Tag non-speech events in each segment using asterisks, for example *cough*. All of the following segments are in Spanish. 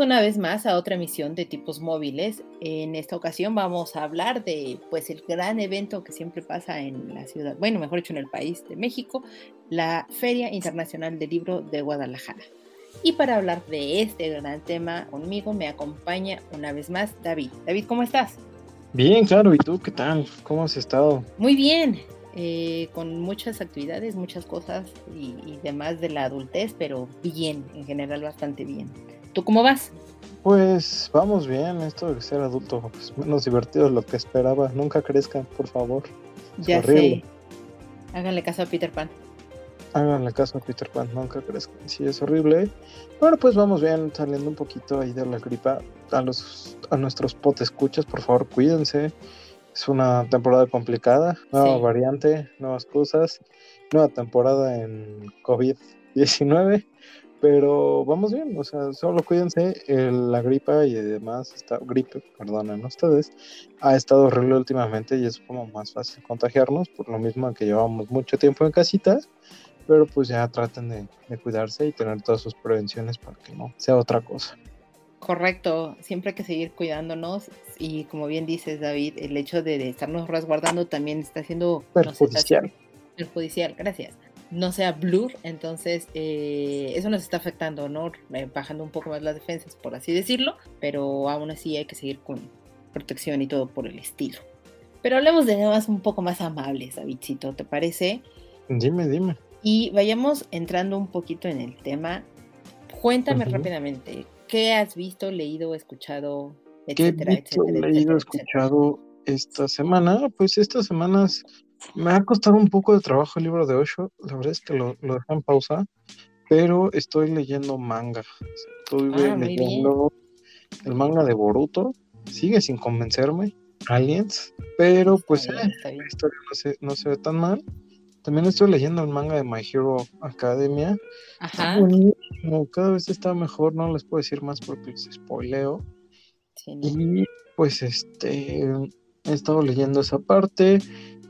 Una vez más a otra emisión de tipos móviles. En esta ocasión vamos a hablar de pues el gran evento que siempre pasa en la ciudad, bueno, mejor dicho en el país de México, la Feria Internacional del Libro de Guadalajara. Y para hablar de este gran tema conmigo me acompaña una vez más David. David, ¿cómo estás? Bien, claro. ¿Y tú qué tal? ¿Cómo has estado? Muy bien. Eh, con muchas actividades, muchas cosas y, y demás de la adultez, pero bien, en general bastante bien. ¿Tú cómo vas? Pues vamos bien, esto de ser adulto es menos divertido de lo que esperaba. Nunca crezcan, por favor. Es ya horrible. sé. Háganle caso a Peter Pan. Háganle caso a Peter Pan, nunca crezcan. Sí, es horrible. Bueno, pues vamos bien, saliendo un poquito ahí de la gripa. A los a nuestros pot escuchas, por favor, cuídense. Es una temporada complicada, nueva sí. variante, nuevas cosas, nueva temporada en COVID-19 pero vamos bien, o sea, solo cuídense, el, la gripa y demás, está, gripe, perdonen ustedes, ha estado horrible últimamente y es como más fácil contagiarnos, por lo mismo que llevamos mucho tiempo en casita, pero pues ya traten de, de cuidarse y tener todas sus prevenciones para que no sea otra cosa. Correcto, siempre hay que seguir cuidándonos y como bien dices David, el hecho de, de estarnos resguardando también está siendo perjudicial. perjudicial, gracias no sea blur, entonces eh, eso nos está afectando, ¿no? Eh, bajando un poco más las defensas, por así decirlo, pero aún así hay que seguir con protección y todo por el estilo. Pero hablemos de temas un poco más amables, Davidcito, ¿te parece? Dime, dime. Y vayamos entrando un poquito en el tema. Cuéntame uh -huh. rápidamente, ¿qué has visto, leído, escuchado, etcétera, ¿Qué he visto, etcétera, leído, etcétera, escuchado esta semana? Pues estas semanas me ha costado un poco de trabajo el libro de Osho, la verdad es que lo, lo dejé en pausa, pero estoy leyendo manga. Estoy Ah, leyendo el manga de Boruto, sigue sin convencerme, Aliens, pero pues eh, bien, está la historia no se, no se ve tan mal. También estoy leyendo el manga de My Hero Academia. Ajá, buenísimo, cada vez está mejor, no les puedo decir más porque les spoileo. sí. Y pues este, he estado leyendo esa parte,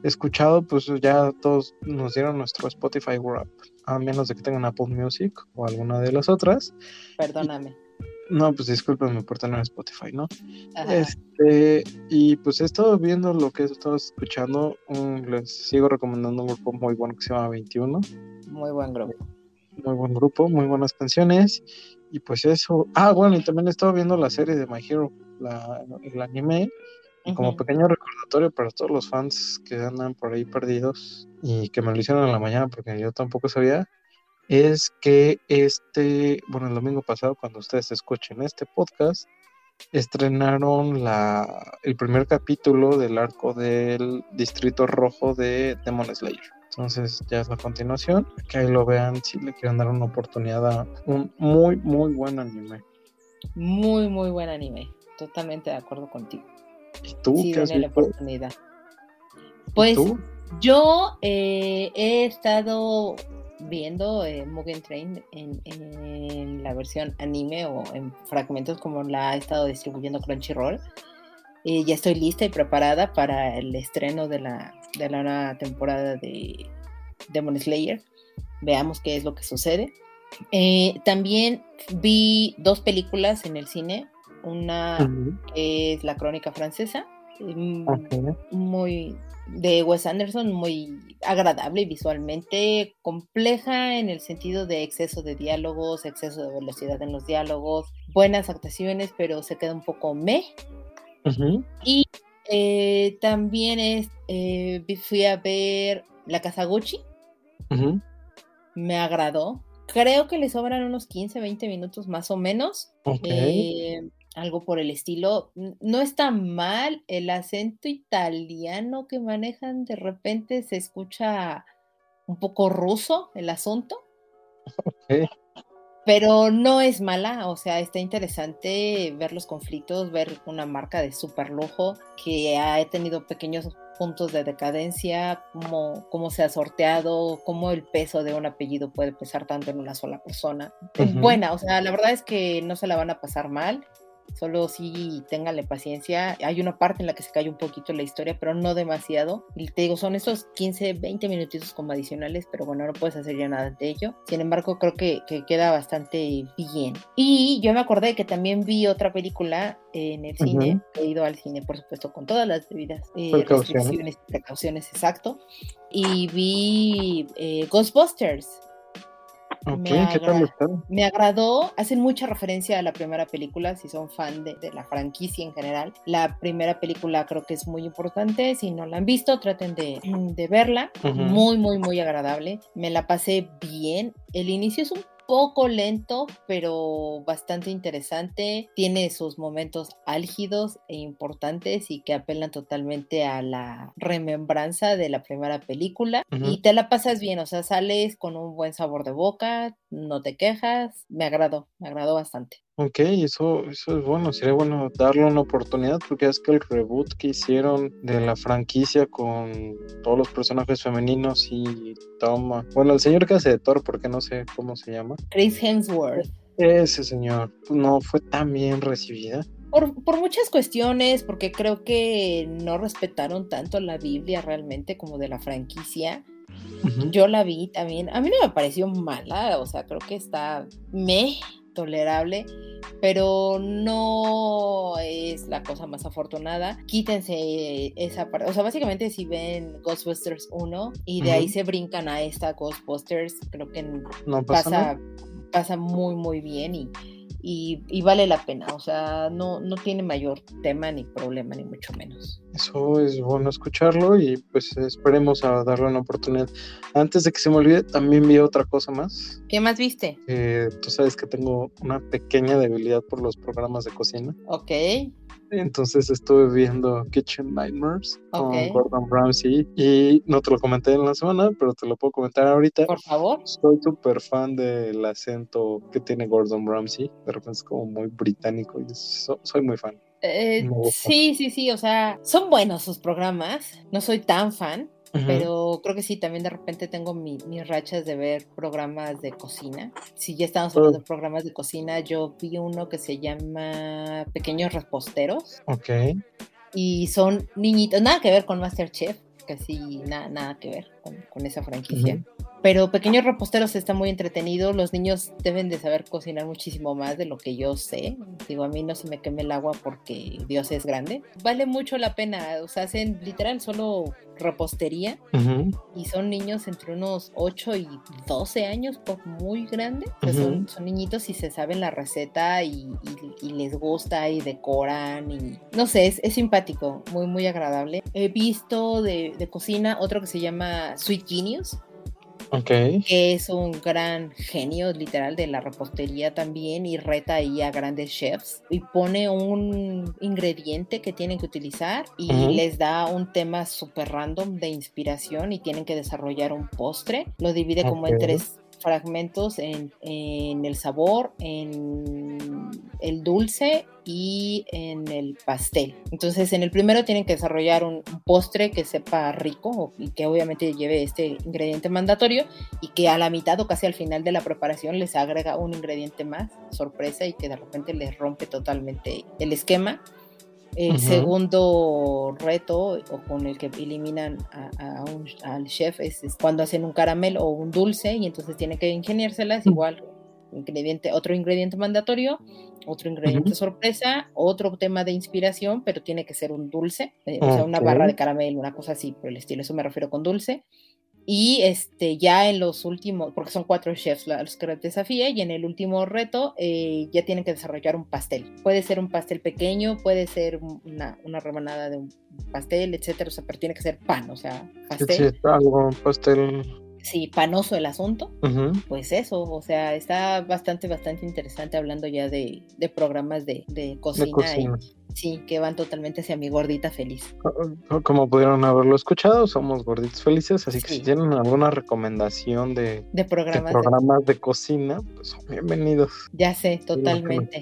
escuchado, pues ya todos nos dieron nuestro Spotify Wrap, a menos de que tengan Apple Music o alguna de las otras. Perdóname. No, pues discúlpenme por tener Spotify, ¿no? Ajá. Este, y pues he estado viendo lo que he estado escuchando, un- les sigo recomendando un grupo muy bueno que se llama 21, Muy buen grupo. muy buen grupo, muy buenas canciones, y pues eso, ah, bueno, y también he estado viendo la serie de My Hero, la, el anime, y como pequeño recordatorio para todos los fans que andan por ahí perdidos y que me lo hicieron en la mañana porque yo tampoco sabía, es que este, bueno, el domingo pasado, cuando ustedes escuchen este podcast, estrenaron la, el primer capítulo del arco del Distrito Rojo de Demon Slayer. Entonces ya es la continuación, que ahí lo vean si le quieren dar una oportunidad a un muy, muy buen anime. Muy, muy buen anime. Totalmente de acuerdo contigo. ¿Y tú Sí, qué has denle la visto? oportunidad. ¿Y Pues tú? yo eh, he estado viendo eh, Mugen Train en, en la versión anime o en fragmentos como la ha estado distribuyendo Crunchyroll. Eh, ya estoy lista y preparada para el estreno de la, de la nueva temporada de Demon Slayer. Veamos qué es lo que sucede. Eh, también vi dos películas en el cine. Una es La Crónica Francesa, ok. muy de Wes Anderson, muy agradable visualmente, compleja en el sentido de exceso de diálogos, exceso de velocidad en los diálogos, buenas actuaciones, pero se queda un poco meh. Ujú, Y eh, también es, eh, fui a ver La Casa Gucci, me agradó. Creo que le sobran unos 15, 20 minutos más o menos. eh, algo por el estilo. No está mal el acento italiano que manejan, de repente se escucha un poco ruso el asunto, pero no es mala, o sea, está interesante ver los conflictos, ver una marca de super lujo que ha tenido pequeños puntos de decadencia, cómo, cómo se ha sorteado, cómo el peso de un apellido puede pesar tanto en una sola persona. Es buena, o sea, la verdad es que no se la van a pasar mal solo sí téngale paciencia. Hay una parte en la que se cae un poquito la historia, pero no demasiado. Y te digo, son esos 15, 20 minutitos como adicionales, pero bueno, no puedes hacer ya nada de ello. Sin embargo, creo que, queda bastante bien. Y yo me acordé que también vi otra película en el cine, he ido al cine, por supuesto, con todas las debidas eh, restricciones y precauciones, exacto. Y vi eh, Ghostbusters me, agradó, hacen mucha referencia a la primera película, si son fan de, la franquicia en general. La primera película creo que es muy importante, si no la han visto, traten de, verla. Muy, muy, muy agradable. Me la pasé bien. El inicio es un poco lento, pero bastante interesante. Tiene sus momentos álgidos e importantes y que apelan totalmente a la remembranza de la primera película. Y te la pasas bien, o sea, sales con un buen sabor de boca, no te quejas. Me agradó, me agradó bastante. Ok, eso, eso es bueno, sería bueno darle una oportunidad porque es que el reboot que hicieron de la franquicia con todos los personajes femeninos y toma, bueno, el señor que hace de Thor, porque no sé cómo se llama. Chris Hemsworth. Ese señor, no fue tan bien recibida. Por, por, muchas cuestiones, porque creo que no respetaron tanto la Biblia realmente como de la franquicia. Yo la vi también, a mí no me pareció mala, o sea, creo que está me tolerable, pero no es la cosa más afortunada. Quítense esa parte. O sea, básicamente si ven Ghostbusters 1 y de ahí se brincan a esta Ghostbusters, creo que pasa, pasa muy, muy bien y y, vale la pena, o sea, no, no tiene mayor tema ni problema, ni mucho menos. Eso es bueno escucharlo y pues esperemos a darle una oportunidad. Antes de que se me olvide, también vi otra cosa más. ¿Qué más viste? tú sabes que tengo una pequeña debilidad por los programas de cocina. Ok. Entonces estuve viendo Kitchen Nightmares con Gordon Ramsay y no te lo comenté en la semana, pero te lo puedo comentar ahorita. Por favor. Soy súper fan del acento que tiene Gordon Ramsay. De repente es como muy británico y soy muy fan. Eh, sí, sí, sí, o sea, son buenos sus programas. No soy tan fan, pero creo que sí, también de repente tengo mis rachas de ver programas de cocina. Si ya estamos hablando de programas de cocina, yo vi uno que se llama Pequeños Reposteros. Ok. Y son niñitos, nada que ver con Masterchef, casi nada, nada que ver con, esa franquicia. Pero Pequeños Reposteros está muy entretenido. Los niños deben de saber cocinar muchísimo más de lo que yo sé. Digo, a mí no se me queme el agua porque Dios es grande. Vale mucho la pena. O sea, hacen literal solo repostería y son niños entre unos 8 y 12 años, muy grande. son, niñitos y se saben la receta y, les gusta y decoran y no sé, es, simpático, muy, muy agradable. He visto de, de cocina otro que se llama Sweet Genius que es un gran genio literal de la repostería también y reta ahí a grandes chefs y pone un ingrediente que tienen que utilizar y les da un tema súper random de inspiración y tienen que desarrollar un postre. Lo divide como en tres fragmentos en, el sabor, en el dulce y en el pastel. Entonces, en el primero tienen que desarrollar un, postre que sepa rico y que obviamente lleve este ingrediente mandatorio y que a la mitad o casi al final de la preparación les agrega un ingrediente más, sorpresa, y que de repente les rompe totalmente el esquema. El segundo reto o con el que eliminan a, al chef es, cuando hacen un caramelo o un dulce y entonces tienen que ingeniárselas igual ingrediente, otro ingrediente mandatorio, otro ingrediente sorpresa, otro tema de inspiración, pero tiene que ser un dulce, eh, o sea, una barra de caramelo, una cosa así por el estilo, eso me refiero con dulce. Y este, ya en los últimos, porque son cuatro chefs los que desafía, y en el último reto eh, ya tienen que desarrollar un pastel. Puede ser un pastel pequeño, puede ser una, una rebanada de un pastel, etcétera, o sea, pero tiene que ser pan, o sea, pastel. Sí, algo, pastel. Sí, panoso el asunto. Pues eso, o sea, está bastante, bastante interesante hablando ya de, de programas de, de cocina. Sí, que van totalmente hacia mi gordita feliz. Como pudieron haberlo escuchado, somos gorditos felices, así que si tienen alguna recomendación de, de programas, de, programas de... cocina, pues son bienvenidos. Ya sé, totalmente.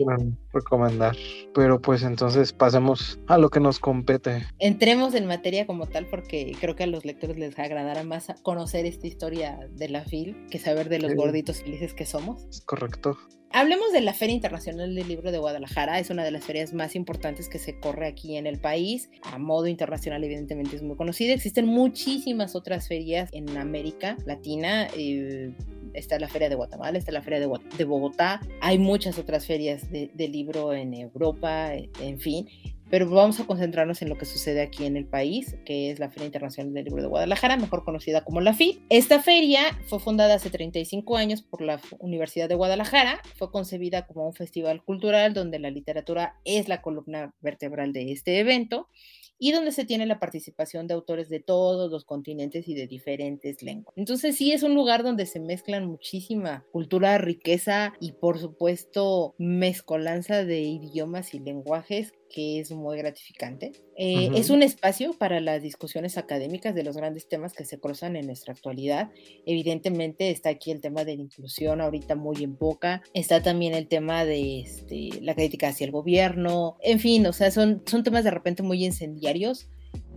recomendar. Pero pues entonces pasemos a lo que nos compete. Entremos en materia como tal, porque creo que a los lectores les agradará más conocer esta historia de la FIL que saber de los gorditos felices que somos. Es correcto. Hablemos de la Feria Internacional del Libro de Guadalajara, es una de las ferias más importantes que se corre aquí en el país. A modo internacional, evidentemente, es muy conocida. Existen muchísimas otras ferias en América Latina. Eh, está la Feria de Guatemala, está la Feria de, Bogotá, hay muchas otras ferias de, de libro en Europa, en fin pero vamos a concentrarnos en lo que sucede aquí en el país, que es la Feria Internacional del Libro de Guadalajara, mejor conocida como la FIL. Esta feria fue fundada hace 35 años por la Universidad de Guadalajara, fue concebida como un festival cultural donde la literatura es la columna vertebral de este evento y donde se tiene la participación de autores de todos los continentes y de diferentes lenguas. Entonces sí es un lugar donde se mezclan muchísima cultura, riqueza y por supuesto mezcolanza de idiomas y lenguajes que es muy gratificante. Eh, es un espacio para las discusiones académicas de los grandes temas que se cruzan en nuestra actualidad. Evidentemente está aquí el tema de la inclusión ahorita muy en boca, está también el tema de este, la crítica hacia el gobierno, en fin, o sea, son, son temas de repente muy incendiarios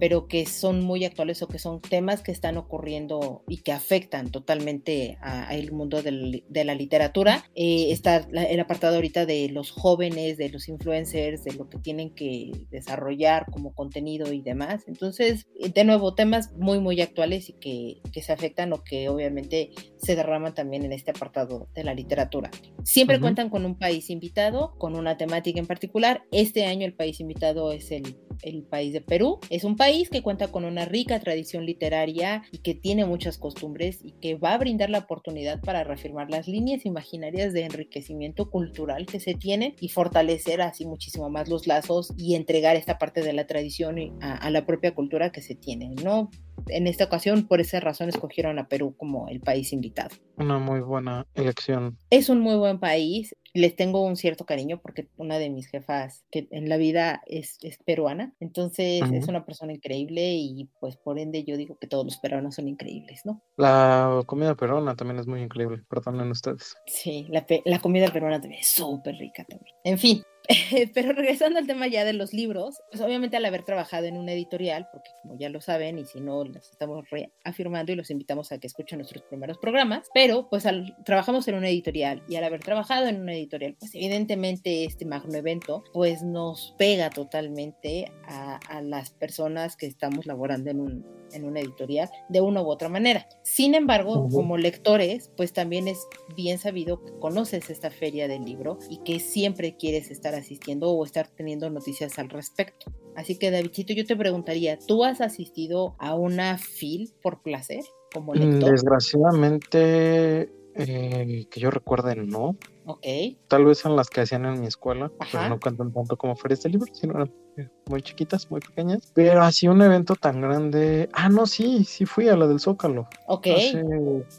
pero que son muy actuales o que son temas que están ocurriendo y que afectan totalmente al mundo de la literatura. Eh, está el apartado ahorita de los jóvenes, de los influencers, de lo que tienen que desarrollar como contenido y demás. Entonces, de nuevo, temas muy, muy actuales y que, que se afectan o que obviamente se derraman también en este apartado de la literatura. Siempre cuentan con un país invitado, con una temática en particular. Este año el país invitado es el, el país de Perú. Es un país que cuenta con una rica tradición literaria y que tiene muchas costumbres y que va a brindar la oportunidad para reafirmar las líneas imaginarias de enriquecimiento cultural que se tienen y fortalecer así muchísimo más los lazos y entregar esta parte de la tradición a, a la propia cultura que se tiene, ¿no? en esta ocasión, por esa razón, escogieron a Perú como el país invitado. Una muy buena elección. Es un muy buen país. Les tengo un cierto cariño porque una de mis jefas que en la vida es, es peruana, entonces es una persona increíble y pues por ende yo digo que todos los peruanos son increíbles, ¿no? La comida peruana también es muy increíble, perdonen ustedes. Sí, la, la comida peruana también es súper rica también. En fin, *laughs* pero regresando al tema ya de los libros, pues obviamente al haber trabajado en una editorial, porque como ya lo saben y si no, los estamos reafirmando y los invitamos a que escuchen nuestros primeros programas, pero pues al, trabajamos en una editorial y al haber trabajado en una editorial, pues evidentemente este magno evento pues nos pega totalmente a, a las personas que estamos laborando en un en una editorial de una u otra manera. Sin embargo, como lectores, pues también es bien sabido que conoces esta feria del libro y que siempre quieres estar asistiendo o estar teniendo noticias al respecto. Así que Davidcito, yo te preguntaría, ¿tú has asistido a una FIL por placer como lector? Desgraciadamente, eh, que yo recuerde, no. Ok. Tal vez en las que hacían en mi escuela, pero no cuentan tanto como ferias de libro, sino eran eh, muy chiquitas, muy pequeñas. Pero así un evento tan grande. Ah, no, sí, sí fui a la del Zócalo. Ok.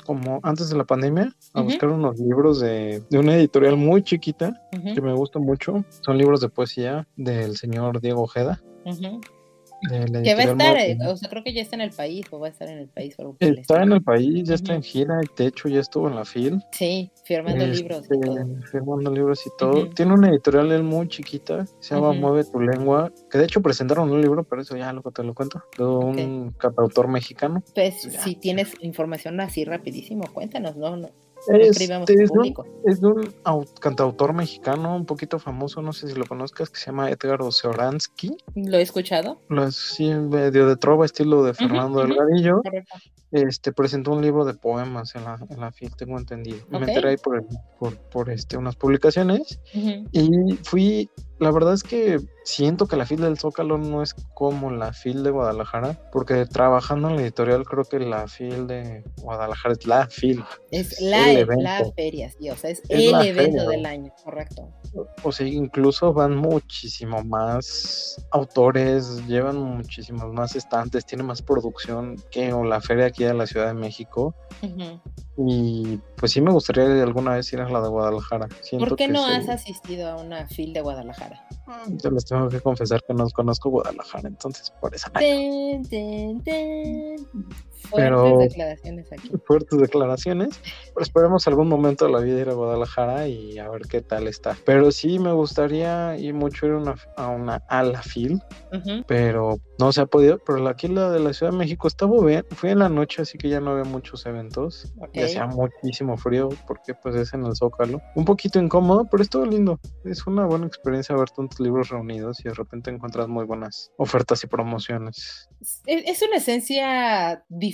como antes de la pandemia, a buscar unos libros de, de, una editorial muy chiquita que me gusta mucho. Son libros de poesía del señor Diego Ojeda. Que va a estar, eh, o sea, creo que ya está en el país o va a estar en el país. está en el país, ya está en gira, de hecho ya estuvo en la FIL. Sí, firmando libros y este, todo. Firmando libros y todo. Tiene una editorial muy chiquita, se llama Mueve tu lengua, que de hecho presentaron un libro, pero eso ya lo te lo cuento, de un catautor mexicano. Pues si tienes información así rapidísimo, cuéntanos, ¿no? no este, es, un, cantautor mexicano un poquito famoso, no sé si lo conozcas, que se llama Edgar Oseoransky. ¿Lo he escuchado? Lo sí, medio de trova, estilo de Fernando Delgadillo. Este presentó un libro de poemas en la, en la FIL, tengo entendido. Me enteré ahí por, por, por este, unas publicaciones y fui la verdad es que siento que la FIL del Zócalo no es como la FIL de Guadalajara, porque trabajando en la editorial creo que la FIL de Guadalajara es la FIL. Es la, la feria, sí, o sea, es, el evento del año, correcto. O sea, incluso van muchísimo más autores, llevan muchísimos más estantes, tiene más producción que la feria aquí de la Ciudad de México. Y pues sí me gustaría alguna vez ir a la de Guadalajara. ¿Por qué no has asistido a una FIL de Guadalajara? Yo les tengo que confesar que no conozco Guadalajara, entonces por *laughs* Fuertes declaraciones aquí. Fuertes declaraciones. Pero esperemos algún momento de la vida ir a Guadalajara y a ver qué tal está. Pero sí me gustaría ir mucho ir una, a una a la FIL, pero no se ha podido. Pero aquí la de la Ciudad de México estaba bien. Fui en la noche, así que ya no había muchos eventos. Y hacía muchísimo frío porque pues es en el Zócalo. Un poquito incómodo, pero estuvo lindo. Es una buena experiencia ver tantos libros reunidos y de repente encuentras muy buenas ofertas y promociones. Es una esencia diferente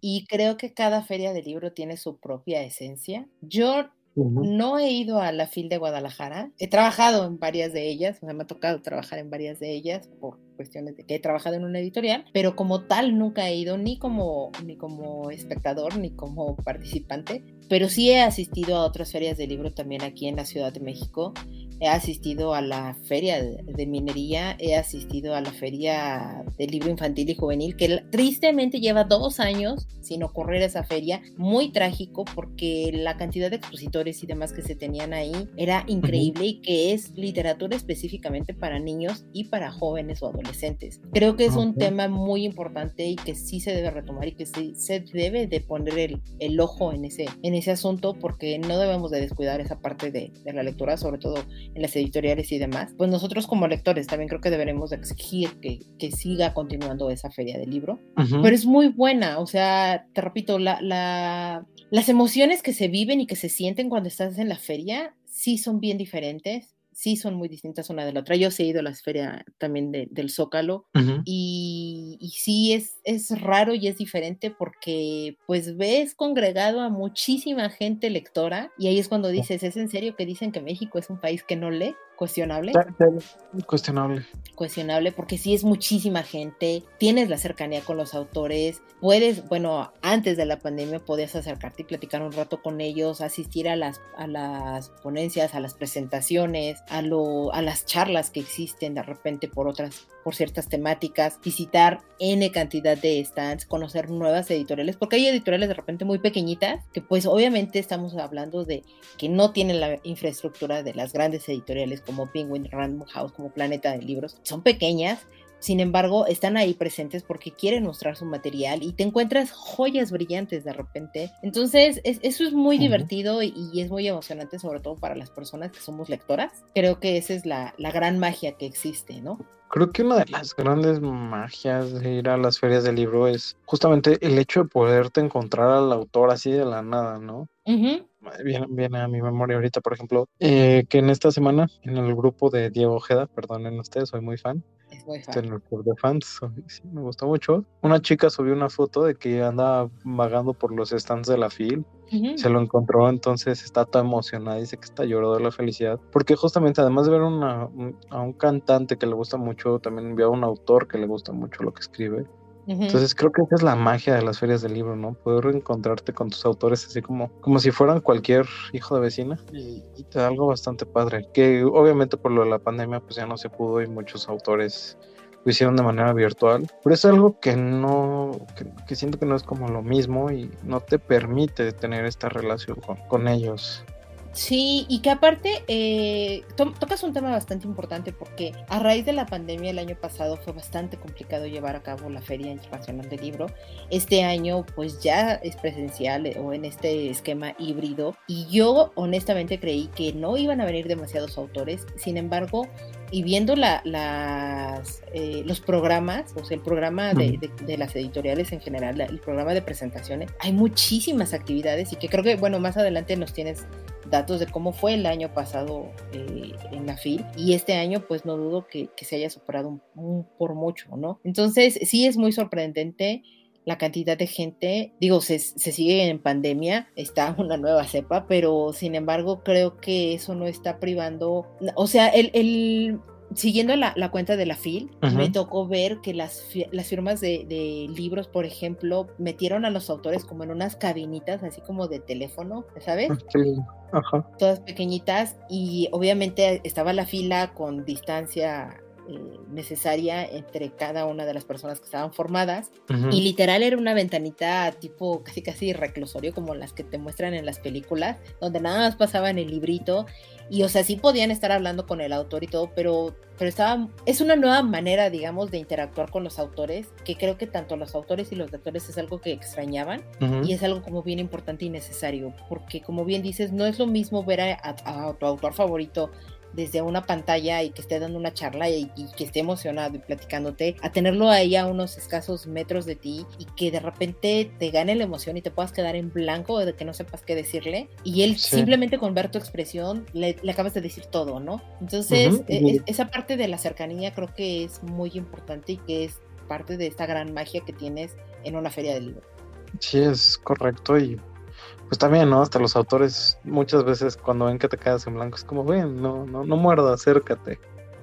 y creo que cada feria de libro tiene su propia esencia. Yo no he ido a la FIL de Guadalajara. He trabajado en varias de ellas, me ha tocado trabajar en varias de ellas por cuestiones de que he trabajado en una editorial, pero como tal nunca he ido ni como, ni como espectador ni como participante, pero sí he asistido a otras ferias de libro también aquí en la Ciudad de México he asistido a la feria de, minería, he asistido a la feria del libro infantil y juvenil, que tristemente lleva dos años sin ocurrir esa feria, muy trágico porque la cantidad de expositores y demás que se tenían ahí era increíble y que es literatura específicamente para niños y para jóvenes o adolescentes. Creo que es un tema muy importante y que sí se debe retomar y que sí se debe de poner el, el ojo en ese, en ese asunto porque no debemos de descuidar esa parte de, de la lectura, sobre todo en las editoriales y demás, pues nosotros como lectores también creo que deberemos exigir que, que siga continuando esa feria del libro. Pero es muy buena, o sea, te repito, la, la, las emociones que se viven y que se sienten cuando estás en la feria sí son bien diferentes sí son muy distintas una de la otra. Yo he ido a la feria también del Zócalo y, y, sí es, es raro y es diferente porque pues ves congregado a muchísima gente lectora y ahí es cuando dices, ¿es en serio que dicen que México es un país que no lee? Cuestionable. Cuestionable. Cuestionable porque sí es muchísima gente, tienes la cercanía con los autores, puedes, bueno, antes de la pandemia podías acercarte y platicar un rato con ellos, asistir a las, a las ponencias, a las presentaciones, a, lo, a las charlas que existen de repente por otras, por ciertas temáticas, visitar N cantidad de stands, conocer nuevas editoriales, porque hay editoriales de repente muy pequeñitas que pues obviamente estamos hablando de que no tienen la infraestructura de las grandes editoriales como Penguin Random House, como Planeta de Libros, son pequeñas, sin embargo, están ahí presentes porque quieren mostrar su material y te encuentras joyas brillantes de repente. Entonces, eso es muy divertido y, es muy emocionante, sobre todo para las personas que somos lectoras. Creo que esa es la, la gran magia que existe, ¿no? Creo que una de las grandes magias de ir a las ferias del libro es justamente el hecho de poderte encontrar al autor así de la nada, ¿no? Viene, a mi memoria ahorita, por ejemplo, eh, que en esta semana, en el grupo de Diego Ojeda, perdonen ustedes, soy muy fan. Es muy fan. En el club de fans, sí, me gustó mucho. Una chica subió una foto de que anda vagando por los stands de la FIL. Se lo encontró, entonces está tan emocionada, dice que está llorando de la felicidad. Porque justamente, además de ver una, a un cantante que le gusta mucho, también vio a un autor que le gusta mucho lo que escribe. Entonces creo que esa es la magia de las ferias del libro, ¿no? Poder reencontrarte con tus autores así como, como si fueran cualquier hijo de vecina y, te da algo bastante padre. Que obviamente por lo de la pandemia pues ya no se pudo y muchos autores lo hicieron de manera virtual. Pero es algo que no, que, siento que no es como lo mismo y no te permite tener esta relación con, con ellos. Sí, y que aparte eh, tocas un tema bastante importante porque a raíz de la pandemia el año pasado fue bastante complicado llevar a cabo la Feria Internacional del Libro. Este año pues ya es presencial eh, o en este esquema híbrido y yo honestamente creí que no iban a venir demasiados autores, sin embargo y viendo la, las, eh, los programas, o sea, el programa de, de, las editoriales en general, el programa de presentaciones, hay muchísimas actividades y que creo que, bueno, más adelante nos tienes datos de cómo fue el año pasado eh, en la FIL y este año pues no dudo que, se haya superado por mucho, ¿no? Entonces sí es muy sorprendente la cantidad de gente, digo, se, sigue en pandemia, está *laughs* una nueva cepa, pero sin embargo creo que eso no está privando, o sea, el, el siguiendo la, cuenta de la FIL, me tocó ver que las, las firmas de, libros, por ejemplo, metieron a los autores como en unas cabinitas, así como de teléfono, ¿sabes? Todas pequeñitas y obviamente estaba la fila con distancia eh, necesaria entre cada una de las personas que estaban formadas. Y literal era una ventanita tipo casi casi reclusorio como las que te muestran en las películas, donde nada más pasaban el librito. Y o sea, sí podían estar hablando con el autor y todo, pero, pero estaba, es una nueva manera, digamos, de interactuar con los autores, que creo que tanto los autores y los lectores es algo que extrañaban. Y es algo como bien importante y necesario, porque como bien dices, no es lo mismo ver a tu autor favorito desde una pantalla y que esté dando una charla y, que esté emocionado y platicándote, a tenerlo ahí a unos escasos metros de ti y que de repente te gane la emoción y te puedas quedar en blanco de que no sepas qué decirle y él simplemente con ver tu expresión le, acabas de decir todo, ¿no? Entonces, e, esa parte de la cercanía creo que es muy importante y que es parte de esta gran magia que tienes en una feria de libro. Sí, es correcto y pues también, ¿no? Hasta los autores muchas veces cuando ven que te quedas en blanco es como, ven, no, no, no muerda, acércate.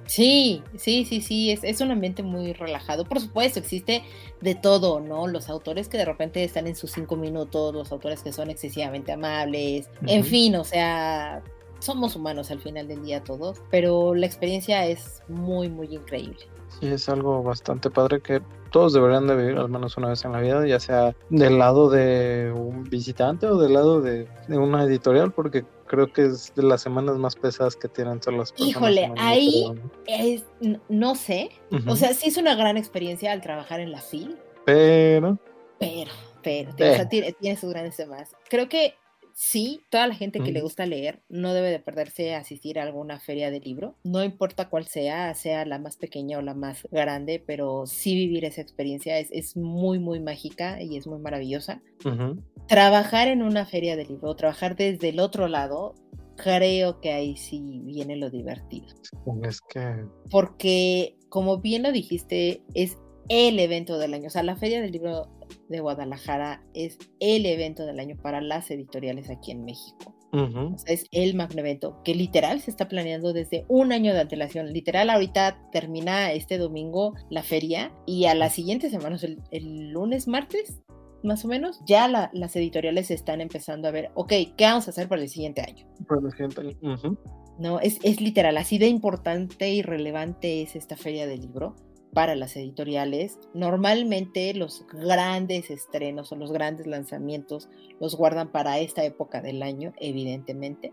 Sí, sí, sí, sí, es, es un ambiente muy relajado. Por supuesto, existe de todo, ¿no? Los autores que de repente están en sus cinco minutos, los autores que son excesivamente amables, en fin, o sea, somos humanos al final del día todos, pero la experiencia es muy, muy increíble. Sí, es algo bastante padre que todos deberían de vivir al menos una vez en la vida, ya sea del lado de un visitante o del lado de, una editorial, porque creo que es de las semanas más pesadas que tienen todas las personas. Híjole, ahí es, no sé, o sea, sí es una gran experiencia al trabajar en la FIL. Pero... Pero, pero, o sea, tiene, tiene sus grandes temas. Creo que sí, toda la gente que le gusta leer no debe de perderse a asistir a alguna feria de libro, no importa cuál sea, sea la más pequeña o la más grande, pero sí vivir esa experiencia es, muy, muy mágica y es muy maravillosa. Trabajar en una feria de libro, trabajar desde el otro lado, creo que ahí sí viene lo divertido. Es que... Porque, como bien lo dijiste, es el evento del año. O sea, la Feria del Libro de Guadalajara es el evento del año para las editoriales aquí en México. o sea, es el magno evento que literal se está planeando desde un año de antelación. Literal, ahorita termina este domingo la feria y a la siguiente semana, el, lunes, martes, más o menos, ya las editoriales están empezando a ver, ok, ¿qué vamos a hacer para el siguiente año? Para el siguiente año. No, es, es literal, así de importante y relevante es esta feria del libro para las editoriales, normalmente los grandes estrenos o los grandes lanzamientos los guardan para esta época del año, evidentemente,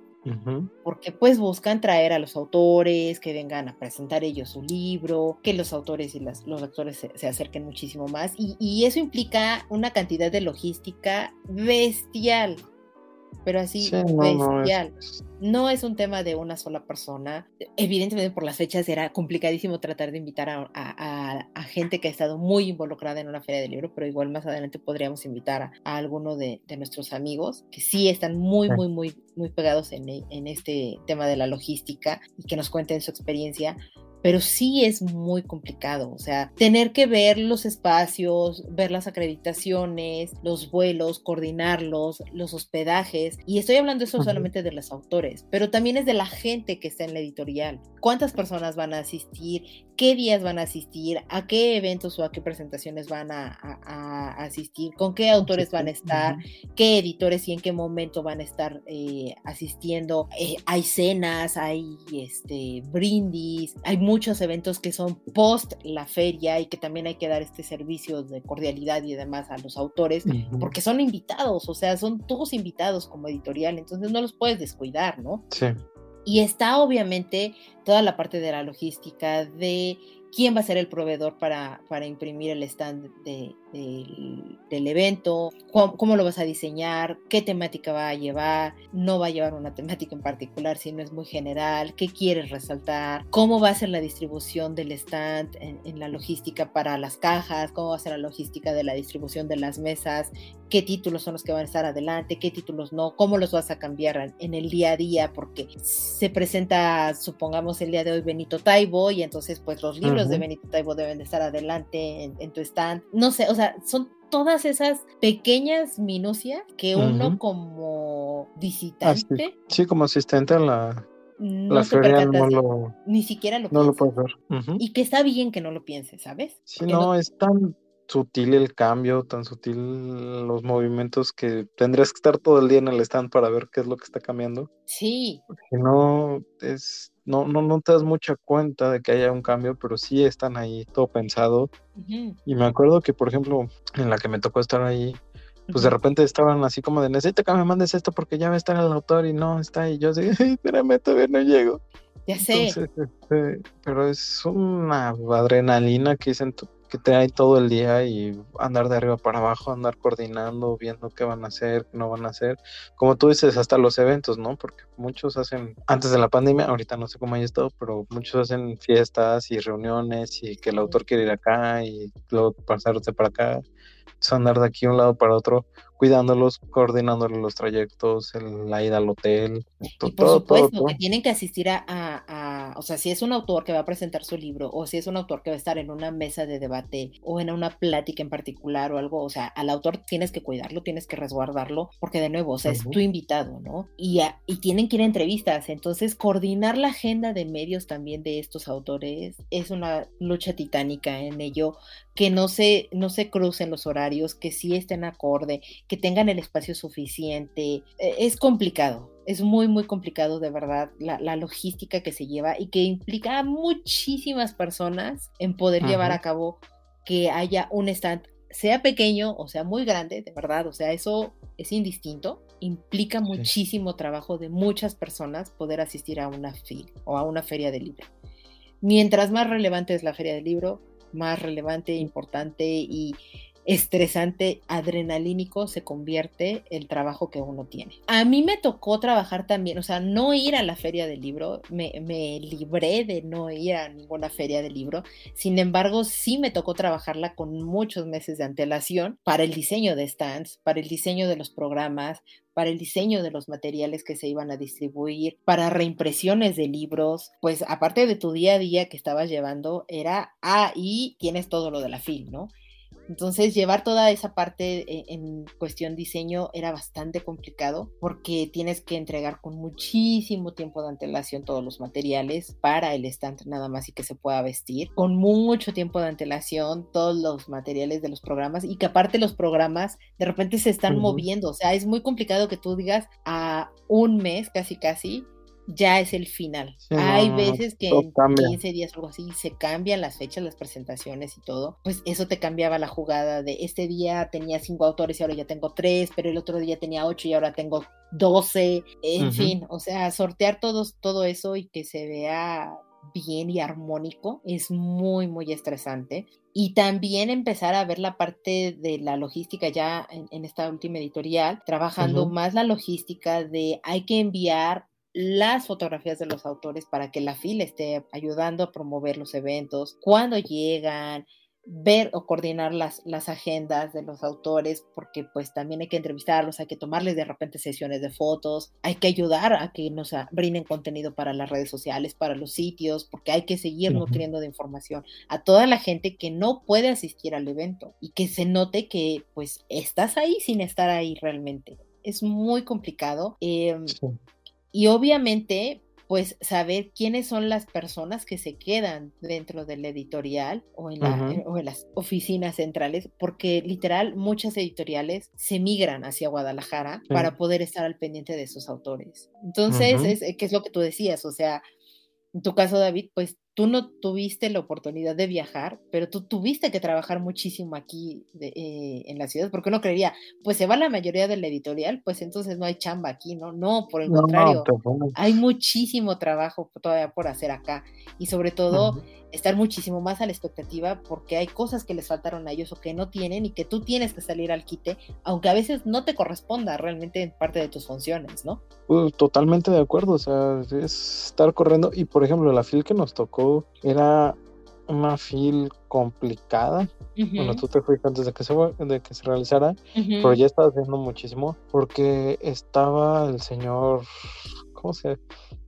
porque pues buscan traer a los autores, que vengan a presentar ellos su libro, que los autores y los lectores se, acerquen muchísimo más, y, y eso implica una cantidad de logística bestial pero así bestial. No es... un tema de una sola persona. Evidentemente por las fechas era complicadísimo tratar de invitar a, gente que ha estado muy involucrada en una feria de libro, pero igual más adelante podríamos invitar a, alguno de, nuestros amigos que sí están muy, muy, muy, muy pegados en, en este tema de la logística y que nos cuenten su experiencia pero sí es muy complicado, o sea, tener que ver los espacios, ver las acreditaciones, los vuelos, coordinarlos, los hospedajes, y estoy hablando eso solamente de los autores, pero también es de la gente que está en la editorial. ¿Cuántas personas van a asistir? ¿Qué días van a asistir? ¿A qué eventos o a qué presentaciones van a, asistir? ¿Con qué autores van a estar? ¿Qué editores y en qué momento van a estar eh, asistiendo? Eh, hay cenas, hay este, brindis, hay muchos eventos que son post la feria y que también hay que dar este servicio de cordialidad y demás a los autores, porque son invitados, o sea, son todos invitados como editorial, entonces no los puedes descuidar, ¿no? Sí. Y está obviamente toda la parte de la logística, de quién va a ser el proveedor para, para imprimir el stand de, del, evento, cómo, lo vas a diseñar, qué temática va a llevar, no va a llevar una temática en particular, sino es muy general, qué quieres resaltar, cómo va a ser la distribución del stand en, la logística para las cajas, cómo va a ser la logística de la distribución de las mesas, qué títulos son los que van a estar adelante, qué títulos no, cómo los vas a cambiar en el día a día, porque se presenta, supongamos, el día de hoy Benito Taibo y entonces pues los libros de Benito Taibo deben de estar adelante en, en tu stand. No sé, o sea, son todas esas pequeñas minucias que uno como visitante. Sí, como asistente a la, la feria no lo, ni siquiera lo no lo puedes ver. Y que está bien que no lo pienses, ¿sabes? Sí, no, es tan sutil el cambio, tan sutil los movimientos que tendrías que estar todo el día en el stand para ver qué es lo que está cambiando. Sí. Porque no, es no, no, no te das mucha cuenta de que haya un cambio, pero sí están ahí todo pensado. Y me acuerdo que, por ejemplo, en la que me tocó estar ahí, pues de repente estaban así como de necesito que me mandes esto porque ya va a estar el autor y no está y yo así, *laughs* espérame, todavía no llego. Ya sé. Este, pero es una adrenalina que dicen que te hay todo el día y andar de arriba para abajo, andar coordinando, viendo qué van a hacer, qué no van a hacer. Como tú dices, hasta los eventos, ¿no? Porque muchos hacen, antes de la pandemia, ahorita no sé cómo haya estado, pero muchos hacen fiestas y reuniones y que el autor quiere ir acá y luego pasarse para acá andar de aquí un lado para otro, cuidándolos, coordinándoles los trayectos, la ida al hotel. y por supuesto, que tienen que asistir a, o sea, si es un autor que va a presentar su libro, o si es un autor que va a estar en una mesa de debate o en una plática en particular o algo, o sea, al autor tienes que cuidarlo, tienes que resguardarlo, porque de nuevo, o sea, es tu invitado, ¿no? Y, y tienen que ir a entrevistas, entonces coordinar la agenda de medios también de estos autores es una lucha titánica en ello que no se, no se crucen los horarios, que sí estén acorde, que tengan el espacio suficiente. E, es complicado, es muy, muy complicado de verdad la, logística que se lleva y que implica a muchísimas personas en poder llevar a cabo que haya un stand, sea pequeño o sea muy grande, de verdad, o sea, eso es indistinto. Implica muchísimo trabajo de muchas personas poder asistir a una FIL o a una feria de libro. Mientras más relevante es la feria del libro, más relevante, importante y estresante, adrenalínico se convierte el trabajo que uno tiene. A mí me tocó trabajar también, o sea, no ir a la feria del libro, me, me, libré de no ir a ninguna feria del libro, sin embargo, sí me tocó trabajarla con muchos meses de antelación para el diseño de stands, para el diseño de los programas, para el diseño de los materiales que se iban a distribuir, para reimpresiones de libros, pues aparte de tu día a día que estabas llevando, era, ahí tienes todo lo de la FIL, ¿no? Entonces, llevar toda esa parte e, en, cuestión diseño era bastante complicado porque tienes que entregar con muchísimo tiempo de antelación todos los materiales para el stand nada más y que se pueda vestir, con mucho tiempo de antelación todos los materiales de los programas y que aparte los programas de repente se están moviendo, o sea, es muy complicado que tú digas a un mes casi casi ya es el final. Hay veces que en 15 días o algo así se cambian las fechas, las presentaciones y todo. Pues eso te cambiaba la jugada de este día tenía cinco autores y ahora ya tengo tres, pero el otro día tenía ocho y ahora tengo doce. En fin, o sea, sortear todos, todo eso y que se vea bien y armónico es muy, muy estresante. Y también empezar a ver la parte de la logística ya en, esta última editorial, trabajando más la logística de hay que enviar las fotografías de los autores para que la fila esté ayudando a promover los eventos, cuando llegan, ver o coordinar las, las agendas de los autores, porque pues también hay que entrevistarlos, hay que tomarles de repente sesiones de fotos, hay que ayudar a que nos brinden contenido para las redes sociales, para los sitios, porque hay que seguir nutriendo de información a toda la gente que no puede asistir al evento y que se note que pues estás ahí sin estar ahí realmente. Es muy complicado. Em, y obviamente, pues saber quiénes son las personas que se quedan dentro del editorial o en, las oficinas centrales, porque literal muchas editoriales se migran hacia Guadalajara para poder estar al pendiente de esos autores. Entonces, es, ¿qué es lo que tú decías? O sea, en tu caso, David, pues tú no tuviste la oportunidad de viajar, pero tú tuviste que trabajar muchísimo aquí eh, en la ciudad, porque uno creería, pues se va la mayoría del editorial, pues entonces no hay chamba aquí, ¿no? No, por el contrario, hay muchísimo trabajo todavía por hacer acá y sobre todo estar muchísimo más a la expectativa porque hay cosas que les faltaron a ellos o que no tienen y que tú tienes que salir al quite, aunque a veces no te corresponda realmente en parte de tus funciones, ¿no? Pues, totalmente de acuerdo, o sea, es estar corriendo y por ejemplo la fil que nos tocó era una fil complicada. Bueno, tú te fuiste antes de que se, de que se realizara, pero ya estaba haciendo muchísimo porque estaba el señor, ¿cómo se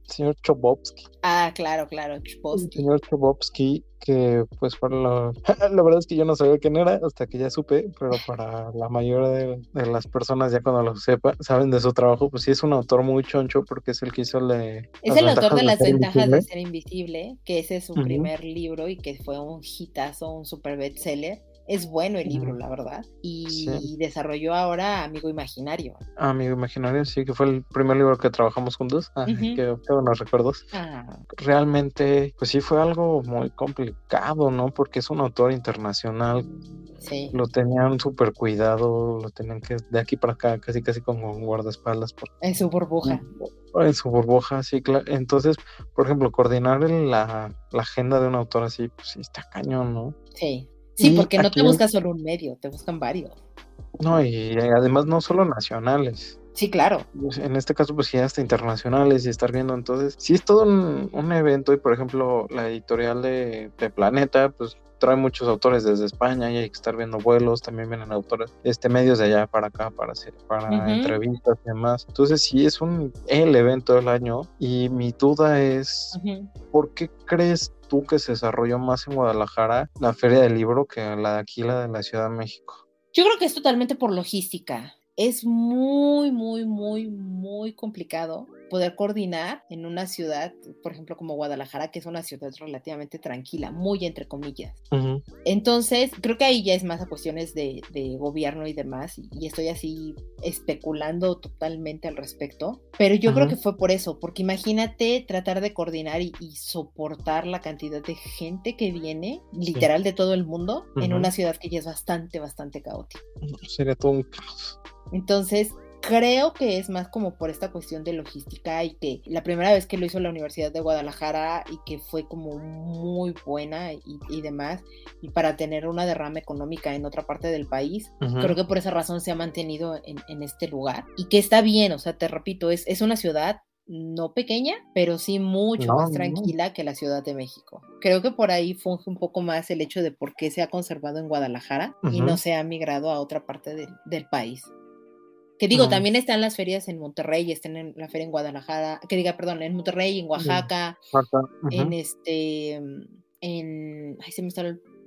señor Chobovsky. Ah, claro, claro, Chobovsky. El señor Chobovsky, que pues para la... *laughs* la verdad es que yo no sabía quién era hasta que ya supe, pero para la mayoría de, las personas ya cuando lo sepa, saben de su trabajo, pues sí es un autor muy choncho porque es el que hizo le... Es el autor de Las ventajas de ser invisible, que ese es su primer libro y que fue un hitazo, un super bestseller es bueno el libro, la verdad. Y desarrolló ahora Amigo Imaginario. Amigo Imaginario, sí, que fue el primer libro que trabajamos juntos. Ah, qué, buenos recuerdos. Ah. Realmente, pues sí fue algo muy complicado, ¿no? Porque es un autor internacional. Sí. Lo tenían súper cuidado, lo tenían que de aquí para acá, casi casi como guardaespaldas. Por... En su burbuja. En su burbuja, sí, claro. Entonces, por ejemplo, coordinar la, la agenda de un autor así, pues sí, está cañón, ¿no? Sí. Sí, porque no te buscas solo un medio, te buscan varios. No, y además no solo nacionales. Sí, claro. Pues, en este caso, pues sí, hasta internacionales y estar viendo. Entonces, sí es todo un, evento. Y por ejemplo, la editorial de, Planeta, pues trae muchos autores desde España y hay que estar viendo vuelos. También vienen autores, este, medios de allá para acá para hacer, para entrevistas y demás. Entonces, sí es un el evento del año. Y mi duda es, ¿por qué crees tú que se desarrolló más en Guadalajara la feria del libro que la de aquí, la de la Ciudad de México? Yo creo que es totalmente por logística es muy, muy, muy, muy complicado poder coordinar en una ciudad, por ejemplo, como Guadalajara, que es una ciudad relativamente tranquila, muy entre comillas. Entonces, creo que ahí ya es más a cuestiones de, gobierno y demás, y, estoy así especulando totalmente al respecto, pero yo creo que fue por eso, porque imagínate tratar de coordinar y, soportar la cantidad de gente que viene, literal de todo el mundo, en una ciudad que ya es bastante, bastante caótica. Sería todo un caos. Entonces, creo que es más como por esta cuestión de logística y que la primera vez que lo hizo la Universidad de Guadalajara y que fue como muy buena y, demás, y para tener una derrama económica en otra parte del país, creo que por esa razón se ha mantenido en, este lugar y que está bien, o sea, te repito, es, es una ciudad no pequeña, pero sí mucho más tranquila que la Ciudad de México. Creo que por ahí funge un poco más el hecho de por qué se ha conservado en Guadalajara y no se ha migrado a otra parte del país. Que digo, también están las ferias en Monterrey, están en la feria en Guadalajara, que diga, perdón, en Monterrey, en Oaxaca, en este, en, ay, se me está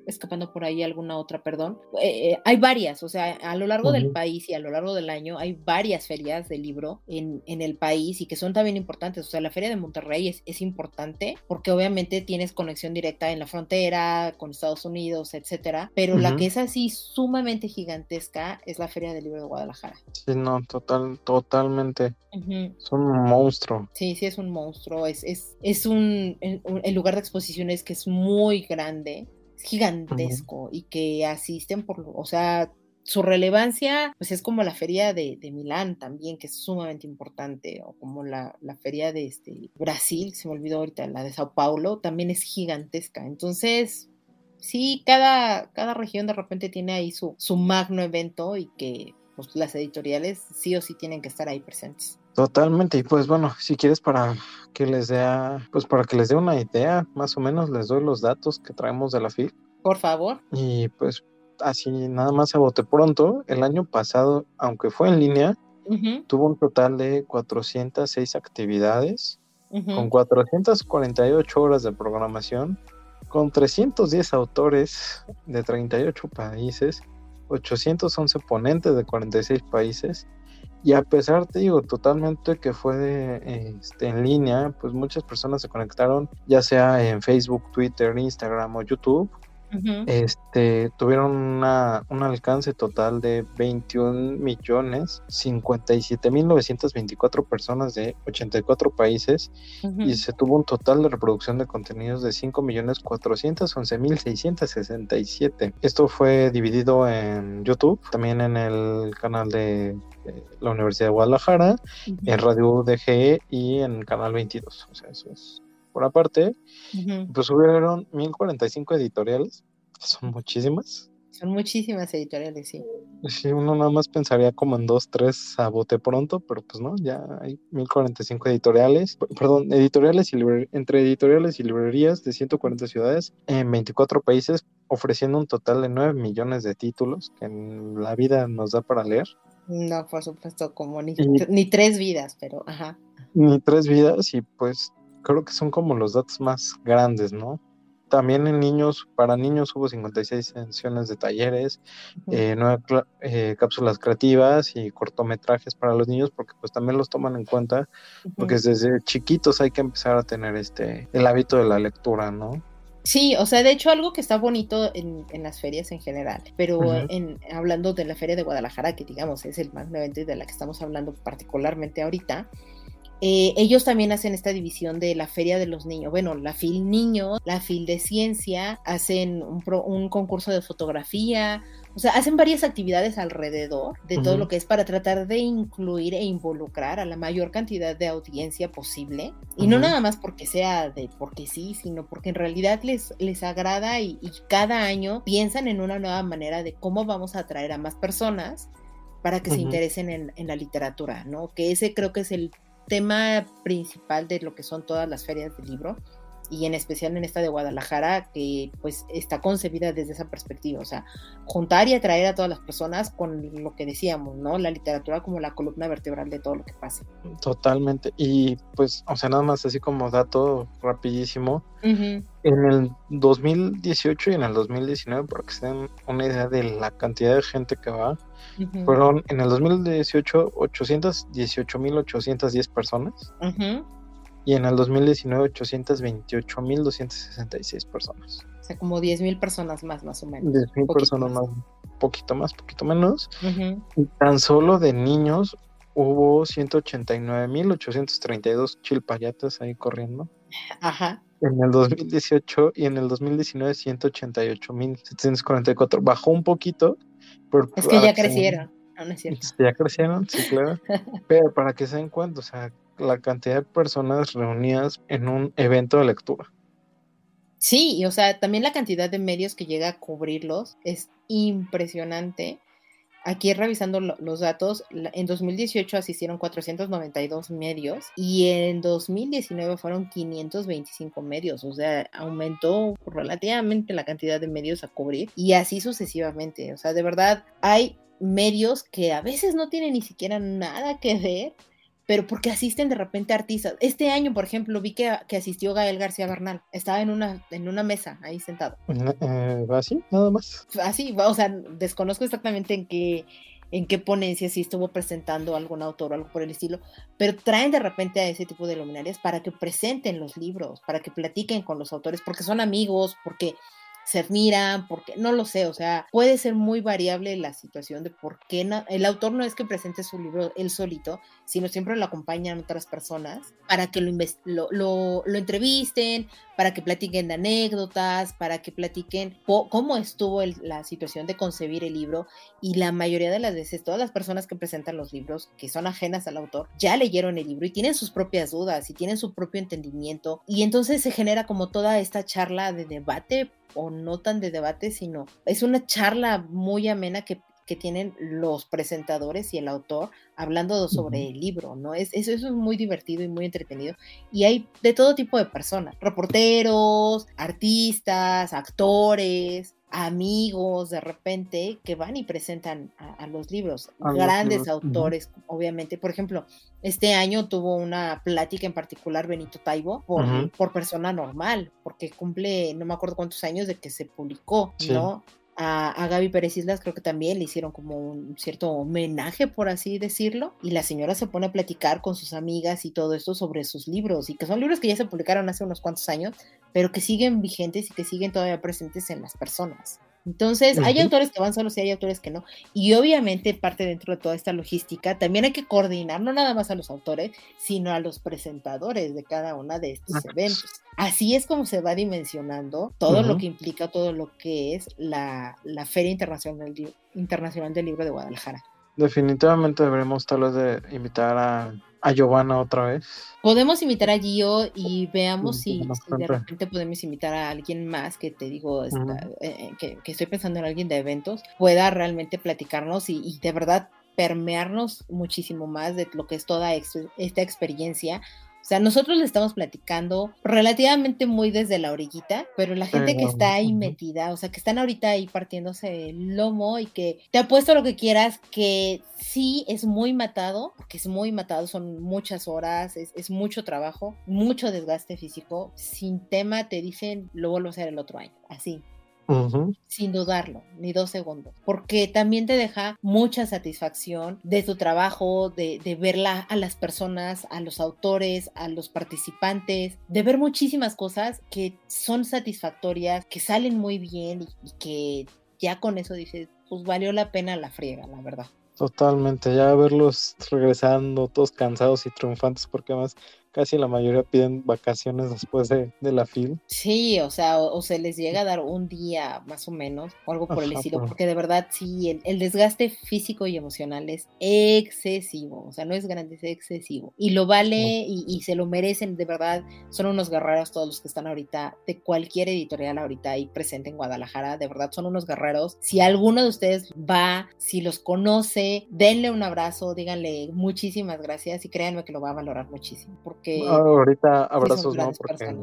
escapando por ahí alguna otra, perdón. Eh, eh, hay varias, o sea, a lo largo del país y a lo largo del año hay varias ferias de libro en, en, el país y que son también importantes. O sea, la feria de Monterrey es, es, importante porque obviamente tienes conexión directa en la frontera con Estados Unidos, etcétera, pero la que es así sumamente gigantesca es la feria del libro de Guadalajara. Sí, no, total, totalmente. Es un monstruo. Sí, sí, es un monstruo. Es, es, es un, el lugar de exposiciones que es muy grande gigantesco y que asisten por, o sea, su relevancia, pues es como la feria de, Milán también, que es sumamente importante, o como la, feria de este, Brasil, se me olvidó ahorita, la de Sao Paulo, también es gigantesca. Entonces, sí, cada, cada región de repente tiene ahí su, su magno evento y que pues, las editoriales sí o sí tienen que estar ahí presentes. Totalmente, y pues bueno, si quieres para que les dé, pues para que les dé una idea, más o menos les doy los datos que traemos de la FIL. Por favor. Y pues así nada más a bote pronto, el año pasado, aunque fue en línea, tuvo un total de 406 actividades, con 448 horas de programación, con 310 autores de 38 países, 811 ponentes de 46 países y a pesar, te digo, totalmente que fue este, en línea, pues muchas personas se conectaron, ya sea en Facebook, Twitter, Instagram o YouTube, este, tuvieron una, un alcance total de 21 millones 57 mil 924 personas de 84 países y se tuvo un total de reproducción de contenidos de 5 millones 411 mil 667. Esto fue dividido en YouTube, también en el canal de, la Universidad de Guadalajara, en Radio UDG y en Canal 22. O sea, eso es por aparte, pues hubieron 1045 editoriales, son muchísimas. Son muchísimas editoriales, sí. Sí, uno nada más pensaría como en dos, tres a bote pronto, pero pues no, ya hay 1045 editoriales, perdón, editoriales y entre editoriales y librerías de 140 ciudades en 24 países, ofreciendo un total de 9 millones de títulos que en la vida nos da para leer. No, por supuesto, como ni, ni tres vidas, pero ajá. Ni tres vidas y pues creo que son como los datos más grandes, ¿no? También en niños, para niños hubo 56 sesiones de talleres, eh, nueve eh, cápsulas creativas y cortometrajes para los niños, porque pues también los toman en cuenta, porque desde chiquitos hay que empezar a tener este el hábito de la lectura, ¿no? Sí, o sea, de hecho algo que está bonito en, las ferias en general, pero en, hablando de la feria de Guadalajara, que digamos es el magno evento y de la que estamos hablando particularmente ahorita, eh, ellos también hacen esta división de la Feria de los Niños. Bueno, la FIL Niños, la FIL de Ciencia, hacen un, concurso de fotografía, o sea, hacen varias actividades alrededor de todo lo que es para tratar de incluir e involucrar a la mayor cantidad de audiencia posible. Y no nada más porque sea de porque sí, sino porque en realidad les, les agrada y, cada año piensan en una nueva manera de cómo vamos a atraer a más personas para que se interesen en, en, la literatura, ¿no? Que ese creo que es el tema principal de lo que son todas las ferias del libro y en especial en esta de Guadalajara que pues está concebida desde esa perspectiva, o sea, juntar y atraer a todas las personas con lo que decíamos, ¿no? La literatura como la columna vertebral de todo lo que pase. Totalmente, y pues, o sea, nada más así como dato rapidísimo, en el 2018 y en el 2019, para que se den una idea de la cantidad de gente que va, fueron en el 2018 818.810 personas. Y en el 2019 828.266 personas. O sea, como 10.000 personas más, más o menos. 10.000 personas más. poquito más, poquito menos. Y tan solo de niños hubo 189.832 chilpayatas ahí corriendo. Ajá. En el 2018 y en el 2019 188.744. Bajó un poquito, es que ya crecieron, no, es cierto. Ya crecieron, sí, claro. *laughs* Pero para que se den cuenta, o sea, la cantidad de personas reunidas en un evento de lectura. Sí, y o sea, también la cantidad de medios que llega a cubrirlos es impresionante. Aquí revisando los datos, en 2018 asistieron 492 medios y en 2019 fueron 525 medios, o sea, aumentó relativamente la cantidad de medios a cubrir y así sucesivamente, o sea, de verdad hay medios que a veces no tienen ni siquiera nada que ver pero porque asisten de repente artistas. Este año, por ejemplo, vi que, que asistió Gael García Bernal. Estaba en una, en una mesa ahí sentado. Eh, ¿Así? Nada más. Así, o sea, desconozco exactamente en qué, en qué ponencia, si estuvo presentando algún autor o algo por el estilo, pero traen de repente a ese tipo de luminarias para que presenten los libros, para que platiquen con los autores, porque son amigos, porque se admiran, porque no lo sé, o sea, puede ser muy variable la situación de por qué el autor no es que presente su libro él solito, sino siempre lo acompañan otras personas para que lo, lo, lo, entrevisten, para que platiquen de anécdotas, para que platiquen cómo estuvo la situación de concebir el libro. Y la mayoría de las veces todas las personas que presentan los libros que son ajenas al autor ya leyeron el libro y tienen sus propias dudas y tienen su propio entendimiento. Y entonces se genera como toda esta charla de debate o no tan de debate, sino es una charla muy amena que, tienen los presentadores y el autor hablando sobre el libro, ¿no? Es, eso, eso es muy divertido y muy entretenido. Y hay de todo tipo de personas, reporteros, artistas, actores, amigos de repente que van y presentan a, los libros, grandes autores, obviamente. Por ejemplo, este año tuvo una plática en particular Benito Taibo por, por persona normal, porque cumple no me acuerdo cuántos años de que se publicó, ¿no? A, Gaby Pérez Islas creo que también le hicieron como un cierto homenaje, por así decirlo, y la señora se pone a platicar con sus amigas y todo esto sobre sus libros, y que son libros que ya se publicaron hace unos cuantos años, pero que siguen vigentes y que siguen todavía presentes en las personas. Entonces, hay autores que van solos y hay autores que no. Y obviamente parte dentro de toda esta logística, también hay que coordinar no nada más a los autores, sino a los presentadores de cada una de estos eventos. Así es como se va dimensionando todo lo que implica, todo lo que es la, Feria Internacional, Internacional del Libro de Guadalajara. Definitivamente deberemos tal vez de invitar a a Giovanna otra vez. Podemos invitar a Gio y veamos si, de repente podemos invitar a alguien más que te digo, eh, eh, que, estoy pensando en alguien de eventos, pueda realmente platicarnos y, de verdad permearnos muchísimo más de lo que es toda esta experiencia sea, nosotros le estamos platicando relativamente muy desde la orillita, pero la gente que está ahí metida, o sea, que están ahorita ahí partiéndose el lomo y que te apuesto lo que quieras, que sí es muy matado, porque es muy matado, son muchas horas, es, es mucho trabajo, mucho desgaste físico. Sin tema te dicen, lo vuelvo a hacer el otro año, así sin dudarlo, ni dos segundos, porque también te deja mucha satisfacción de tu trabajo, de, de ver a las personas, a los autores, a los participantes, de ver muchísimas cosas que son satisfactorias, que salen muy bien y, y que ya con eso dices, pues valió la pena la friega, la verdad. Totalmente, ya verlos regresando todos cansados y triunfantes, porque además casi la mayoría piden vacaciones después de, la FIL. Sí, o sea, o, se les llega a dar un día más o menos, o algo por el estilo, porque de verdad sí, el, desgaste físico y emocional es excesivo, o sea, no es grande, es excesivo. Y lo vale y, se lo merecen, de verdad, son unos guerreros todos los que están ahorita, de cualquier editorial ahorita ahí presente en Guadalajara, de verdad son unos guerreros. Si alguno de ustedes va, si los conoce, denle un abrazo, díganle muchísimas gracias y créanme que lo va a valorar muchísimo, porque ahorita abrazos no porque...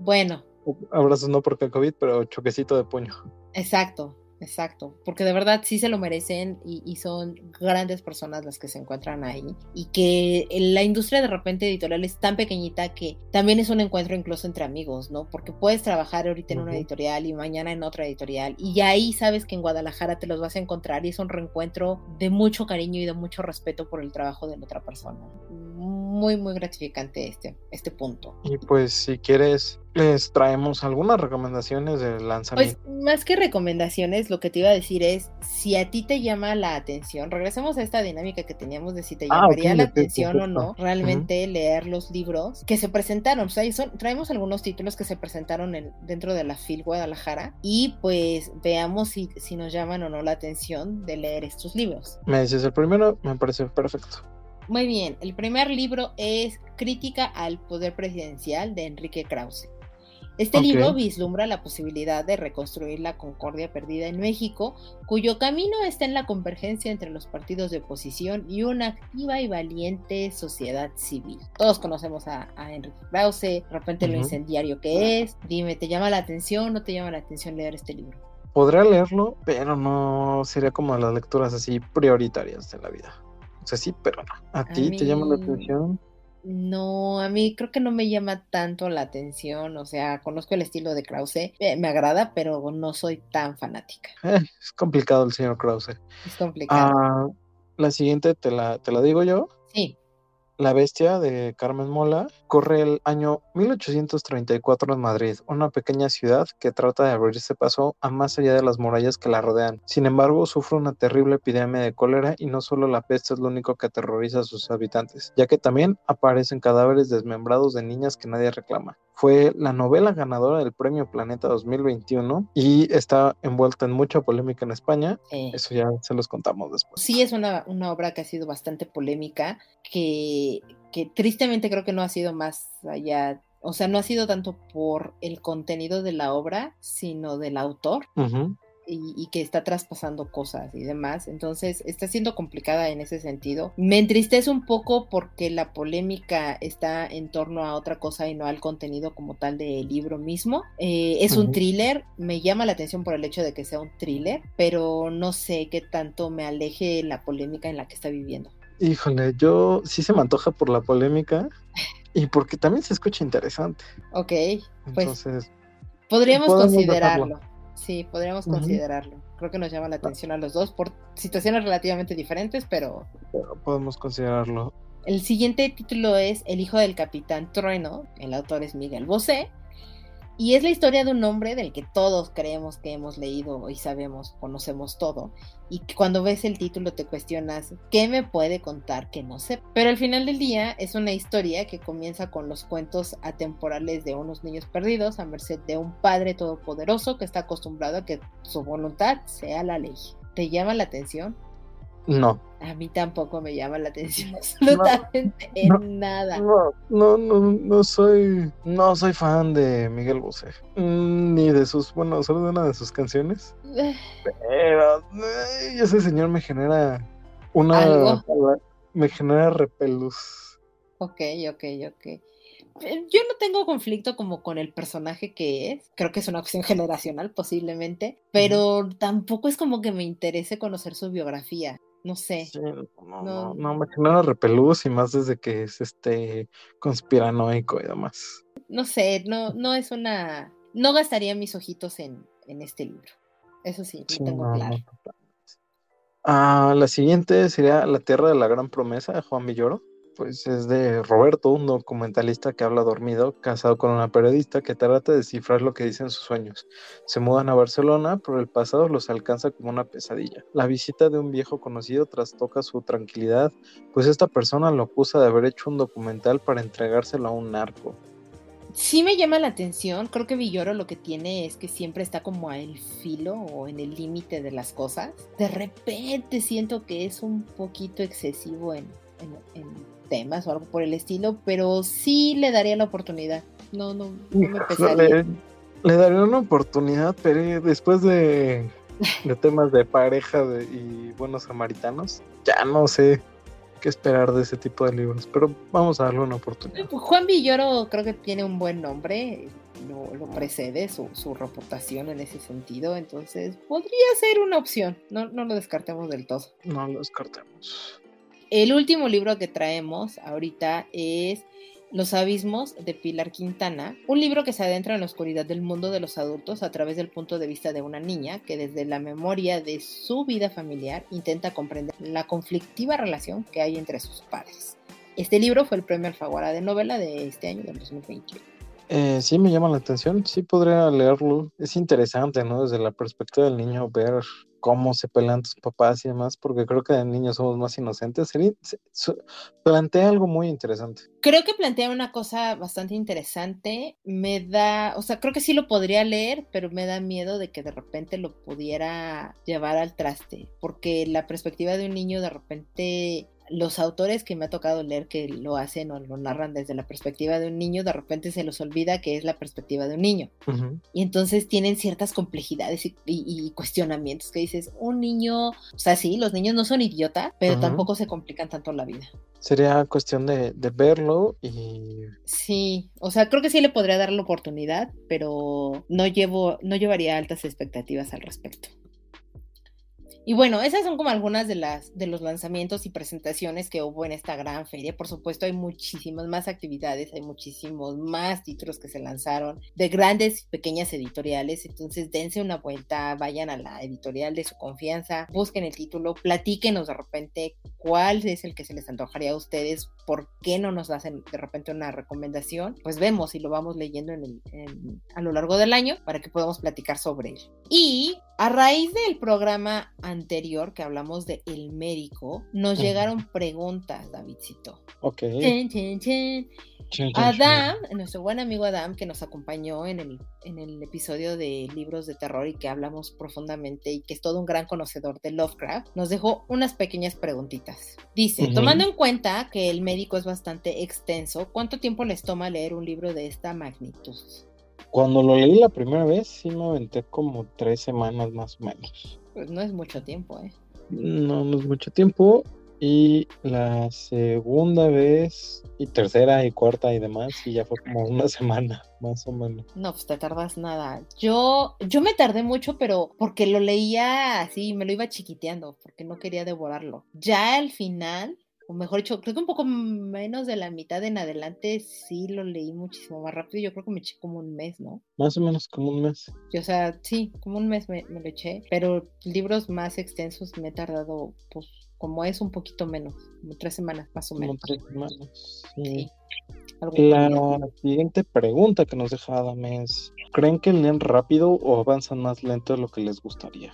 Bueno. Abrazos no porque COVID, pero choquecito de puño. Exacto, Exacto, porque de verdad sí se lo merecen y, son grandes personas las que se encuentran ahí y que la industria de repente editorial es tan pequeñita que también es un encuentro incluso entre amigos, ¿no? Porque puedes trabajar ahorita en una editorial y mañana en otra editorial y ahí sabes que en Guadalajara te los vas a encontrar y es un reencuentro de mucho cariño y de mucho respeto por el trabajo de la otra persona. Muy, muy gratificante este, este punto. Y pues si quieres les traemos algunas recomendaciones de lanzamiento. Pues más que recomendaciones, lo que te iba a decir es, si a ti te llama la atención, regresemos a esta dinámica que teníamos de si te ah, llamaría la atención o no, realmente leer los libros que se presentaron. O sea, traemos algunos títulos que se presentaron en, dentro de la FIL Guadalajara y pues veamos si, si nos llaman o no la atención de leer estos libros. Me dices el primero, me parece perfecto. Muy bien, el primer libro es Crítica al Poder Presidencial de Enrique Krause. Este libro vislumbra la posibilidad de reconstruir la concordia perdida en México, cuyo camino está en la convergencia entre los partidos de oposición y una activa y valiente sociedad civil. Todos conocemos a, Enrique Krause, de repente lo incendiario que es. Dime, ¿te llama la atención o no te llama la atención leer este libro? Podría leerlo, pero no sería como las lecturas así prioritarias de la vida. O sea, sí, pero no. ¿A, ti te llama la atención? No, a mí creo que no me llama tanto la atención, o sea, conozco el estilo de Krause, me agrada, pero no soy tan fanática. Eh, *laughs* es complicado el señor Krause. Es complicado. Ah, la siguiente te la, te la digo yo. Sí. La Bestia de Carmen Mola corre el año 1834 en Madrid, una pequeña ciudad que trata de abrirse paso a más allá de las murallas que la rodean. Sin embargo, sufre una terrible epidemia de cólera y no solo la peste es lo único que aterroriza a sus habitantes, ya que también aparecen cadáveres desmembrados de niñas que nadie reclama. Fue la novela ganadora del Premio Planeta 2021 y está envuelta en mucha polémica en España. Eso ya se los contamos después. Sí, es una, una obra que ha sido bastante polémica, que que, tristemente creo que no ha sido más allá, o sea, no ha sido tanto por el contenido de la obra, sino del autor. Y, que está traspasando cosas y demás. Entonces está siendo complicada en ese sentido. Me entristece un poco porque la polémica está en torno a otra cosa y no al contenido como tal del libro mismo. Eh, es un thriller, me llama la atención por el hecho de que sea un thriller, pero no sé qué tanto me aleje la polémica en la que está viviendo. Híjole, yo sí se me antoja por la polémica y porque también se escucha interesante. Ok, pues Entonces, podríamos considerarlo. Sí, podríamos considerarlo. Creo que nos llama la atención a los dos por situaciones relativamente diferentes, pero... pero podemos considerarlo. El siguiente título es El hijo del capitán Trueno. El autor es Miguel Bosé. Y es la historia de un hombre del que todos creemos que hemos leído y sabemos, conocemos todo. Y cuando ves el título te cuestionas, ¿qué me puede contar que no sé? Pero al final del día es una historia que comienza con los cuentos atemporales de unos niños perdidos a merced de un padre todopoderoso que está acostumbrado a que su voluntad sea la ley. ¿Te llama la atención? No. A mí tampoco me llama la atención *laughs* absolutamente en nada. No, no, no, no soy, no soy fan de Miguel Bosé, mm, ni de sus, bueno, solo de una de sus canciones. *sighs* Eh. Pero ese señor me genera una, me genera repelús. Ok, ok, ok. Eh, yo no tengo conflicto como con el personaje que es, creo que es una opción *laughs* generacional posiblemente, pero tampoco es como que me interese conocer su biografía. No sé. no, no, no, me genera repelús y más desde que es este conspiranoico y demás. No sé, no, no es una. No gastaría mis ojitos en, en este libro. Eso sí, lo tengo claro. Ah, la siguiente sería La Tierra de la Gran Promesa de Juan Villoro. Pues es de Roberto, un documentalista que habla dormido, casado con una periodista que trata de descifrar lo que dicen sus sueños. Se mudan a Barcelona, pero el pasado los alcanza como una pesadilla. La visita de un viejo conocido trastoca su tranquilidad, pues esta persona lo acusa de haber hecho un documental para entregárselo a un narco sí me llama la atención. Creo que Villoro lo que tiene es que siempre está como al filo o en el límite de las cosas. De repente siento que es un poquito excesivo en, temas o algo por el estilo, pero sí le daría la oportunidad. No, no, no me pesaría. Le, daría una oportunidad, pero después de, temas de pareja y buenos samaritanos, ya no sé que esperar de ese tipo de libros, pero vamos a darle una oportunidad. Pues, Juan Villoro creo que tiene un buen nombre, lo, precede su, su, reputación en ese sentido, entonces podría ser una opción, no, no lo descartemos del todo. No lo descartemos. El último libro que traemos ahorita es los abismos de Pilar Quintana, un libro que se adentra en la oscuridad del mundo de los adultos a través del punto de vista de una niña que desde la memoria de su vida familiar intenta comprender la conflictiva relación que hay entre sus padres. Este libro fue el premio Alfaguara de novela de este año, del 2021. Eh, sí, me llama la atención, sí podría leerlo. Es interesante, ¿no? Desde la perspectiva del niño ver cómo se pelean tus papás y demás, porque creo que de niños somos más inocentes. Plantea algo muy interesante. Creo que plantea una cosa bastante interesante. Me da, o sea, creo que sí lo podría leer, pero me da miedo de que de repente lo pudiera llevar al traste, porque la perspectiva de un niño de repente los autores que me ha tocado leer que lo hacen o lo narran desde la perspectiva de un niño, de repente se los olvida que es la perspectiva de un niño. Y entonces tienen ciertas complejidades y, cuestionamientos que dices, un niño, o sea, sí, los niños no son idiotas, pero tampoco se complican tanto la vida. Sería cuestión de, de, verlo y... Sí, o sea, creo que sí le podría dar la oportunidad, pero no llevo, no llevaría altas expectativas al respecto. Y bueno, esas son como algunas de las de los lanzamientos y presentaciones que hubo en esta gran feria. Por supuesto, hay muchísimas más actividades, hay muchísimos más títulos que se lanzaron de grandes y pequeñas editoriales. Entonces, dense una vuelta, vayan a la editorial de su confianza, busquen el título, platíquenos de repente cuál es el que se les antojaría a ustedes, por qué no nos hacen de repente una recomendación. Pues vemos y lo vamos leyendo en a lo largo del año para que podamos platicar sobre él. Y a raíz del programa anterior que hablamos de El Médico, nos llegaron preguntas, Davidcito. Ok. Adam, nuestro buen amigo Adam, que nos acompañó en el, en el episodio de libros de terror y que hablamos profundamente y que es todo un gran conocedor de Lovecraft, nos dejó unas pequeñas preguntitas. Dice, tomando en cuenta que el médico es bastante extenso, ¿cuánto tiempo les toma leer un libro de esta magnitud? Cuando lo leí la primera vez, sí me aventé como tres semanas más o menos. Pues no es mucho tiempo, ¿eh? No, no es mucho tiempo. Y la segunda vez, y tercera y cuarta y demás, y ya fue como una semana, más o menos. No, pues te tardas nada. Yo, yo me tardé mucho, pero porque lo leía así, me lo iba chiquiteando, porque no quería devorarlo. Ya al final, o mejor dicho, creo que un poco menos de la mitad en adelante sí lo leí muchísimo más rápido. Yo creo que me eché como un mes, ¿no? Más o menos como un mes. o sea, sí, como un mes me, lo eché, pero libros más extensos me he tardado, pues, como es un poquito menos, como tres semanas más o menos. Como tres semanas. Sí. La siguiente pregunta que nos deja Adam es, ¿creen que leen rápido o avanzan más lento de lo que les gustaría?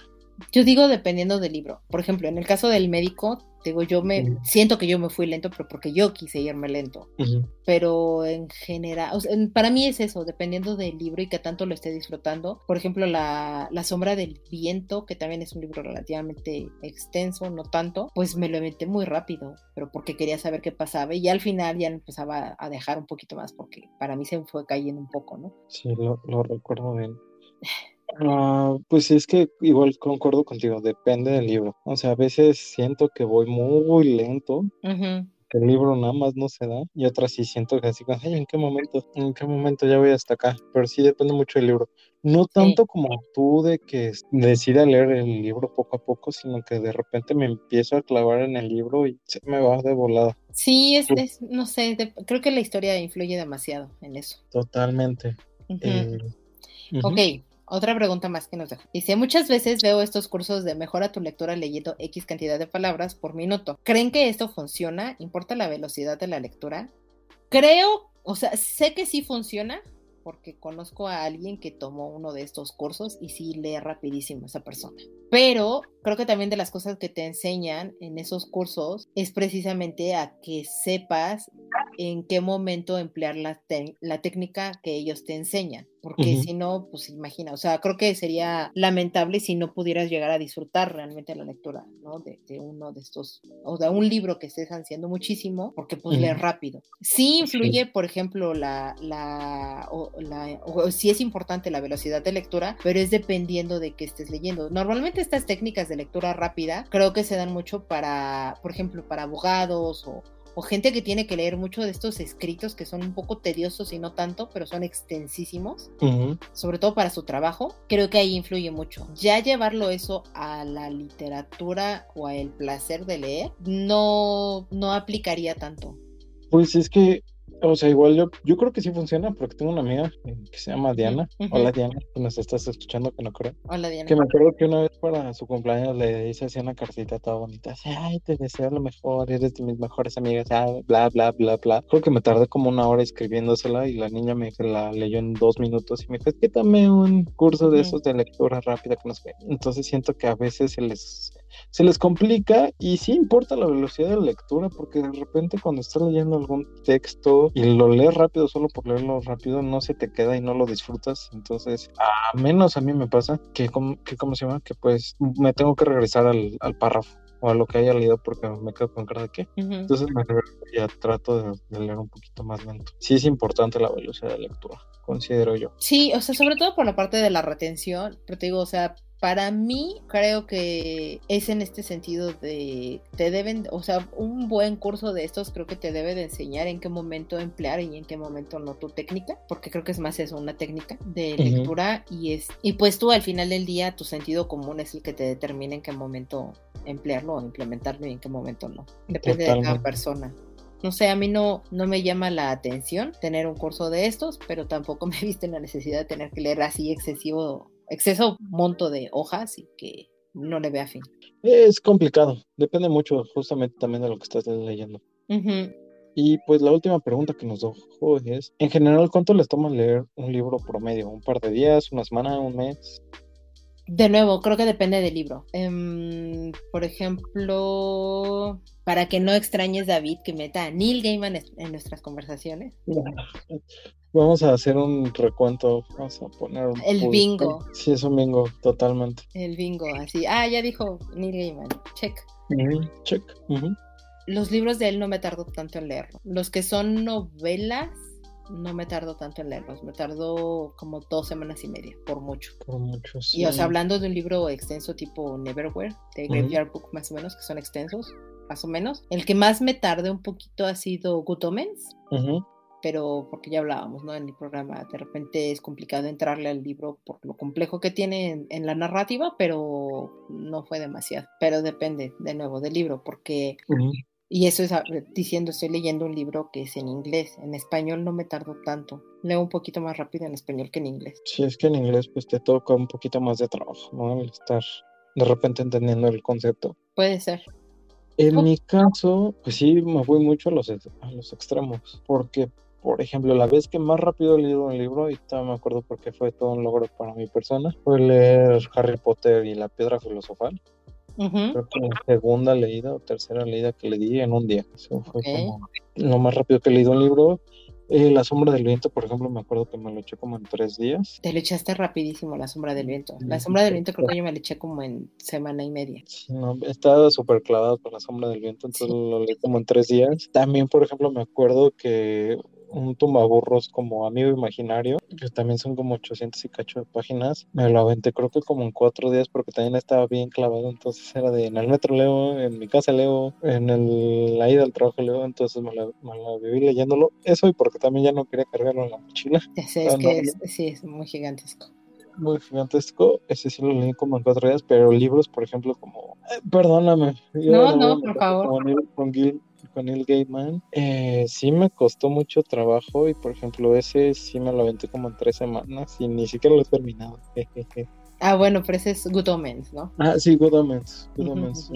Yo digo dependiendo del libro. Por ejemplo, en el caso del médico, digo, yo me siento que yo me fui lento, pero porque yo quise irme lento. Pero en general, para mí es eso, dependiendo del libro y que tanto lo esté disfrutando. Por ejemplo, la, la, sombra del viento, que también es un libro relativamente extenso, no tanto, pues me lo inventé muy rápido, pero porque quería saber qué pasaba y al final ya empezaba a dejar un poquito más porque para mí se fue cayendo un poco, ¿no? Sí, lo, lo recuerdo bien. Ah, pues es que igual concuerdo contigo, depende del libro. O sea, a veces siento que voy muy lento, que el libro nada más no se da, y otras sí siento que así, Ay, ¿en qué momento? ¿En qué momento ya voy hasta acá? Pero sí depende mucho del libro. No tanto como tú de que decida leer el libro poco a poco, sino que de repente me empiezo a clavar en el libro y se me va de volada. Sí, es, no sé, creo que la historia influye demasiado en eso. Totalmente. Eh, ok, otra pregunta más que nos deja. Dice, muchas veces veo estos cursos de mejora tu lectura leyendo X cantidad de palabras por minuto. ¿Creen que esto funciona? ¿Importa la velocidad de la lectura? Creo, o sea, sé que sí funciona, porque conozco a alguien que tomó uno de estos cursos y sí lee rapidísimo esa persona. Pero creo que también de las cosas que te enseñan en esos cursos es precisamente a que sepas en qué momento emplear la, la técnica que ellos te enseñan porque si no, pues imagina, o sea, creo que sería lamentable si no pudieras llegar a disfrutar realmente la lectura, ¿no? De, uno de estos, o de un libro que estés ansiando muchísimo, porque pues leer rápido. Sí influye, por ejemplo, la, la, o, la o sí es importante la velocidad de lectura, pero es dependiendo de qué estés leyendo. Normalmente estas técnicas de lectura rápida creo que se dan mucho para, por ejemplo, para abogados o o gente que tiene que leer mucho de estos escritos que son un poco tediosos y no tanto, pero son extensísimos, sobre todo para su trabajo, creo que ahí influye mucho. Ya llevarlo eso a la literatura o a el placer de leer, no, no aplicaría tanto. Pues es que o sea, igual yo, yo creo que sí funciona porque tengo una amiga que se llama Diana. Hola Diana, que nos estás escuchando, que no creo. Hola Diana. Que me acuerdo que una vez para su cumpleaños le hice así una cartita toda bonita. Así, ay, te deseo lo mejor, eres de mis mejores amigas, ah, bla, bla, bla, bla. Creo que me tardé como una hora escribiéndosela y la niña me la leyó en dos minutos y me dijo, es que tomé un curso de esos de lectura rápida que nos ve. Entonces siento que a veces se les se les complica y sí importa la velocidad de lectura porque de repente cuando estás leyendo algún texto y lo lees rápido solo por leerlo rápido no se te queda y no lo disfrutas entonces a menos a mí me pasa que, que ¿cómo se llama? que pues me tengo que regresar al, párrafo o a lo que haya leído porque me quedo con cara de qué. Entonces me ya trato de, de, leer un poquito más lento. Sí es importante la velocidad de lectura, considero yo. Sí, o sea, sobre todo por la parte de la retención, pero te digo, o sea, para mí creo que es en este sentido de te deben, o sea, un buen curso de estos creo que te debe de enseñar en qué momento emplear y en qué momento no tu técnica, porque creo que es más eso, una técnica de lectura y es y pues tú al final del día tu sentido común es el que te determina en qué momento emplearlo o implementarlo y en qué momento no. Depende de cada persona. No sé, a mí no, no me llama la atención tener un curso de estos, pero tampoco *laughs* me en la necesidad de tener que leer así excesivo exceso monto de hojas y que no le vea fin. Es complicado, depende mucho justamente también de lo que estás leyendo. Y pues la última pregunta que nos dejó es, en general, ¿cuánto les toma leer un libro promedio? ¿Un par de días, una semana, un mes? De nuevo, creo que depende del libro. Em, por ejemplo, para que no extrañes David que meta a Neil Gaiman en nuestras conversaciones. Vamos a hacer un recuento, vamos a poner un El bingo. Sí, es un bingo, totalmente. El bingo, así. Ah, ya dijo Neil Gaiman, check. check. Los libros de él no me tardo tanto en leerlos. Los que son novelas, no me tardo tanto en leerlos. Me tardo como dos semanas y media, por mucho. Por mucho, sí. Y o sea, hablando de un libro extenso tipo Neverwhere, de Graveyard Book más o menos, que son extensos, más o menos. El que más me tardé un poquito ha sido Good Omens pero porque ya hablábamos, ¿no? En el programa, de repente es complicado entrarle al libro por lo complejo que tiene en, la narrativa, pero no fue demasiado. Pero depende, de nuevo, del libro, porque... Y eso es diciendo, estoy leyendo un libro que es en inglés. En español no me tardo tanto. Leo un poquito más rápido en español que en inglés. Sí, es que en inglés pues te toca un poquito más de trabajo, ¿no? El estar de repente entendiendo el concepto. Puede ser. En mi caso, pues sí, me voy mucho a los, a los extremos, porque por ejemplo, la vez que más rápido he leído un libro, y todavía me acuerdo porque fue todo un logro para mi persona, fue leer Harry Potter y la piedra filosofal. Creo que la segunda leída o tercera leída que le di en un día. Eso fue como lo más rápido que he leído un libro. Eh, la sombra del viento, por ejemplo, me acuerdo que me lo eché como en tres días. Te lo echaste rapidísimo, la sombra del viento. La sombra del viento creo que yo me lo eché como en semana y media. Sí, no, estaba súper clavado con la sombra del viento, entonces lo leí como en tres días. También, por ejemplo, me acuerdo que un tumbaburros como amigo imaginario, que también son como 800 y cacho de páginas. Me lo aventé creo que como en cuatro días porque también estaba bien clavado, entonces era de en el metro leo, en mi casa leo, en el, la ida al trabajo leo, entonces me la, viví leyéndolo. Eso y porque también ya no quería cargarlo en la mochila. es ah, que sí, es muy gigantesco muy gigantesco. Ese sí lo leí como en cuatro días, pero libros, por ejemplo, como. Eh, perdóname. No, no, por favor. Como con Gil, con el Gaiman, eh, sí me costó mucho trabajo y por ejemplo ese sí me lo aventé como en tres semanas y ni siquiera lo he terminado. *laughs* Ah, bueno, pero ese es Good Omens, ¿no? Ah, sí, Good Omens. Good Omens.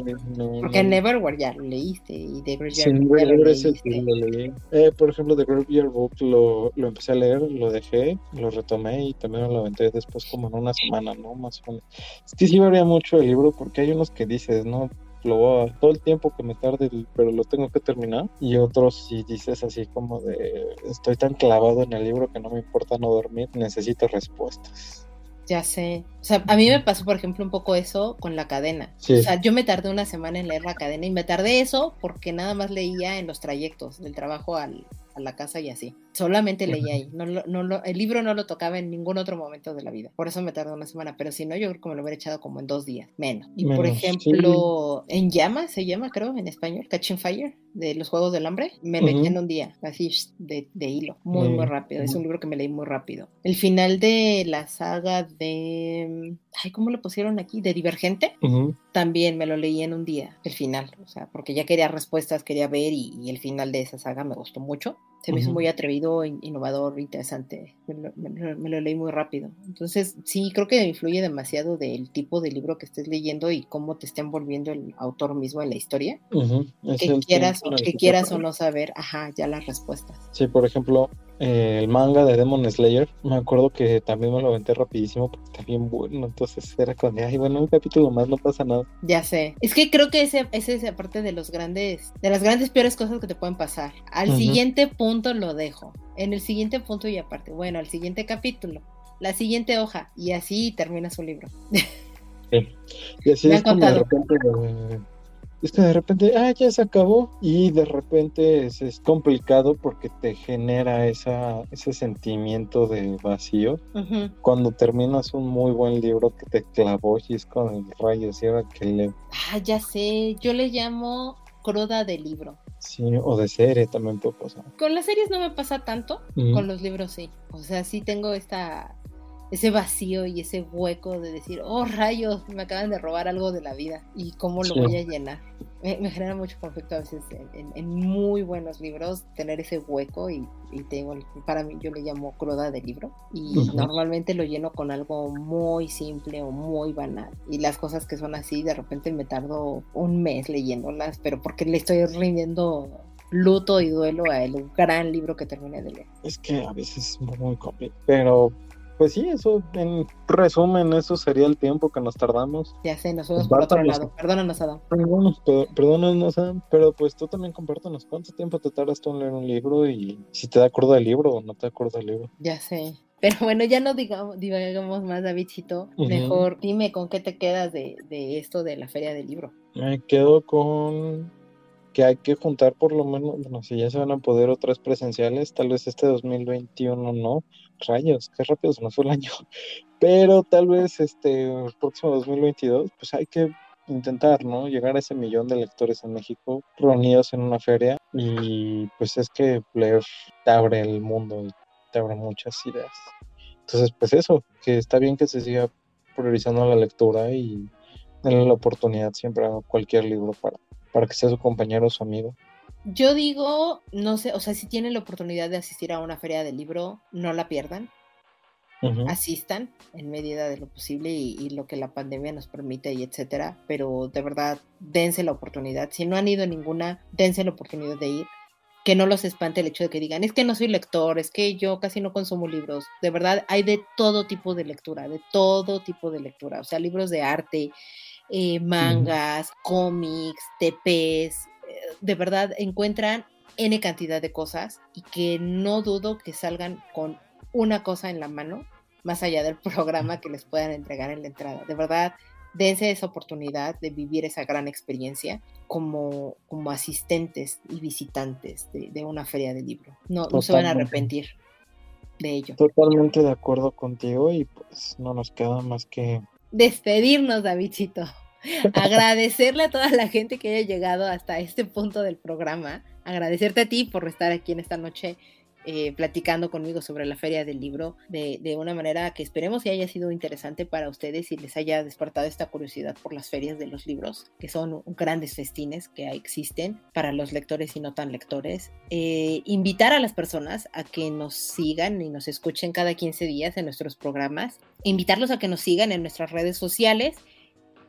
Porque Neverwhere ya lo leíste y The Graveyard sí, Neverwhere lo leí. Eh, por ejemplo, The Graveyard Book lo, lo empecé a leer, lo dejé, lo retomé y también lo aventé después como en una semana, ¿no? Más o menos. Es que sí varía mucho el libro porque hay unos que dices, ¿no? Lo voy a, todo el tiempo que me tarde, pero lo tengo que terminar. Y otros si dices así como de, estoy tan clavado en el libro que no me importa no dormir, necesito respuestas. Ya sé. O sea, a mí me pasó, por ejemplo, un poco eso con la cadena. O sea, yo me tardé una semana en leer la cadena y me tardé eso porque nada más leía en los trayectos del trabajo al, a la casa y así. Solamente leía ahí. No, no, el libro no lo tocaba en ningún otro momento de la vida. Por eso me tardó una semana. Pero si no, yo creo que me lo hubiera echado como en dos días. Menos. Y por ejemplo, En Llamas se llama, creo, en español, Catching Fire, de los Juegos del Hambre. Me lo eché en un día, así de, hilo. Muy, muy rápido. Es un libro que me leí muy rápido. El final de la saga de. Ay, ¿cómo lo pusieron aquí? De Divergente. También me lo leí en un día, el final. O sea, porque ya quería respuestas, quería ver y el final de esa saga me gustó mucho se me hizo muy atrevido, innovador, interesante. Me lo, leí muy rápido. Entonces, sí, creo que influye demasiado del tipo de libro que estés leyendo y cómo te está envolviendo el autor mismo en la historia. Que quieras, que quieras o no saber, ajá, ya las respuestas. Sí, por ejemplo, el manga de Demon Slayer, me acuerdo que también me lo aventé rapidísimo porque está bien bueno, entonces era con, ay, bueno, un capítulo más, no pasa nada. Ya sé, es que creo que ese, ese es aparte de los grandes, de las grandes peores cosas que te pueden pasar. Al siguiente punto lo dejo, en el siguiente punto y aparte, bueno, al siguiente capítulo, la siguiente hoja, y así termina su libro. Sí. Y así es como de repente es que de repente, ah, ya se acabó y de repente es, complicado porque te genera esa, ese sentimiento de vacío. Cuando terminas un muy buen libro que te clavó y es con el rayo, cierra que le... Ah, ya sé, yo le llamo cruda de libro. Sí, o de serie también puede pasar. Con las series no me pasa tanto, con los libros sí. O sea, sí tengo esta ese vacío y ese hueco de decir, oh rayos, me acaban de robar algo de la vida y cómo lo voy a llenar. Me, genera mucho conflicto a veces en, muy buenos libros tener ese hueco y, tengo, para mí yo le llamo cruda de libro y normalmente lo lleno con algo muy simple o muy banal y las cosas que son así de repente me tardo un mes leyéndolas, pero porque le estoy rindiendo luto y duelo a el gran libro que terminé de leer. Es que a veces es muy complicado, pero pues sí, eso, en resumen, eso sería el tiempo que nos tardamos. Ya sé, nos fuimos por otro lado. Perdónanos, Adam. Perdónanos, Adam, pero pues tú también compártanos cuánto tiempo te tardas tú en leer un libro y si te da acuerdo del libro o no te da acuerdo del libro. Ya sé. Pero bueno, ya no digamos, digamos más, Davidcito. Mejor dime con qué te quedas de, de esto de la feria del libro. Me quedo con que hay que juntar por lo menos, bueno, si ya se van a poder otras presenciales, tal vez este 2021 no, rayos, qué rápido se nos fue el año, *laughs* pero tal vez este próximo 2022, pues hay que intentar, ¿no? Llegar a ese millón de lectores en México reunidos en una feria y pues es que leer te abre el mundo y te abre muchas ideas. Entonces, pues eso, que está bien que se siga priorizando la lectura y darle la oportunidad siempre a cualquier libro para para que sea su compañero o su amigo? Yo digo, no sé, o sea, si tienen la oportunidad de asistir a una feria de libro, no la pierdan. Asistan en medida de lo posible y, lo que la pandemia nos permite y etcétera, pero de verdad dense la oportunidad. Si no han ido ninguna, dense la oportunidad de ir. Que no los espante el hecho de que digan, es que no soy lector, es que yo casi no consumo libros. De verdad, hay de todo tipo de lectura, de todo tipo de lectura. O sea, libros de arte, eh, mangas, cómics, TPs, de verdad encuentran N cantidad de cosas y que no dudo que salgan con una cosa en la mano, más allá del programa que les puedan entregar en la entrada. De verdad, dense esa oportunidad de vivir esa gran experiencia como, como asistentes y visitantes de, una feria de libro. No, no se van a arrepentir de ello. Totalmente de acuerdo contigo y pues no nos queda más que despedirnos, Davidcito. *laughs* Agradecerle a toda la gente que haya llegado hasta este punto del programa. Agradecerte a ti por estar aquí en esta noche eh, platicando conmigo sobre la feria del libro de, de, una manera que esperemos que haya sido interesante para ustedes y les haya despertado esta curiosidad por las ferias de los libros, que son grandes festines que existen para los lectores y no tan lectores. Eh, invitar a las personas a que nos sigan y nos escuchen cada 15 días en nuestros programas. Invitarlos a que nos sigan en nuestras redes sociales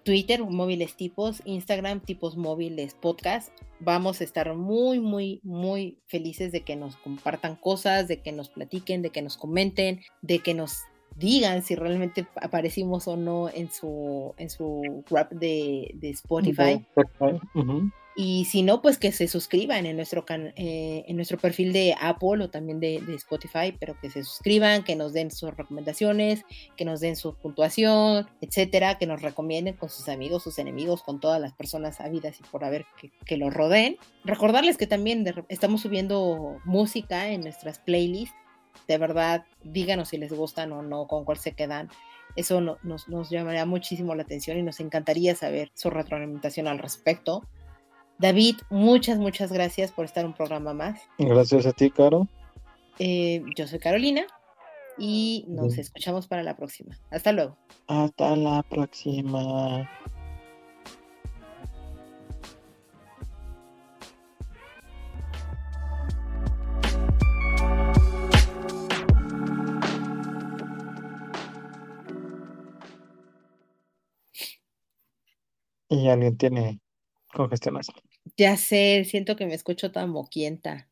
Twitter, móviles tipos, Instagram, tipos móviles, podcast. Vamos a estar muy, muy, muy felices de que nos compartan cosas, de que nos platiquen, de que nos comenten, de que nos digan si realmente aparecimos o no en su, en su rap de, de Spotify. Y si no, pues que se suscriban en nuestro, eh, en nuestro perfil de Apple o también de, Spotify, pero que se suscriban, que nos den sus recomendaciones, que nos den su puntuación, etcétera, que nos recomienden con sus amigos, sus enemigos, con todas las personas habidas y por haber que, que los rodeen. Recordarles que también estamos subiendo música en nuestras playlists. De verdad, díganos si les gustan o no, con cuál se quedan. Eso nos, nos llamaría muchísimo la atención y nos encantaría saber su retroalimentación al respecto. David, muchas, muchas gracias por estar un programa más. Gracias a ti, Caro. Eh, yo soy Carolina y nos escuchamos para la próxima. Hasta luego. Hasta la próxima. Y alguien tiene Ya sé, siento que me escucho tan moquienta.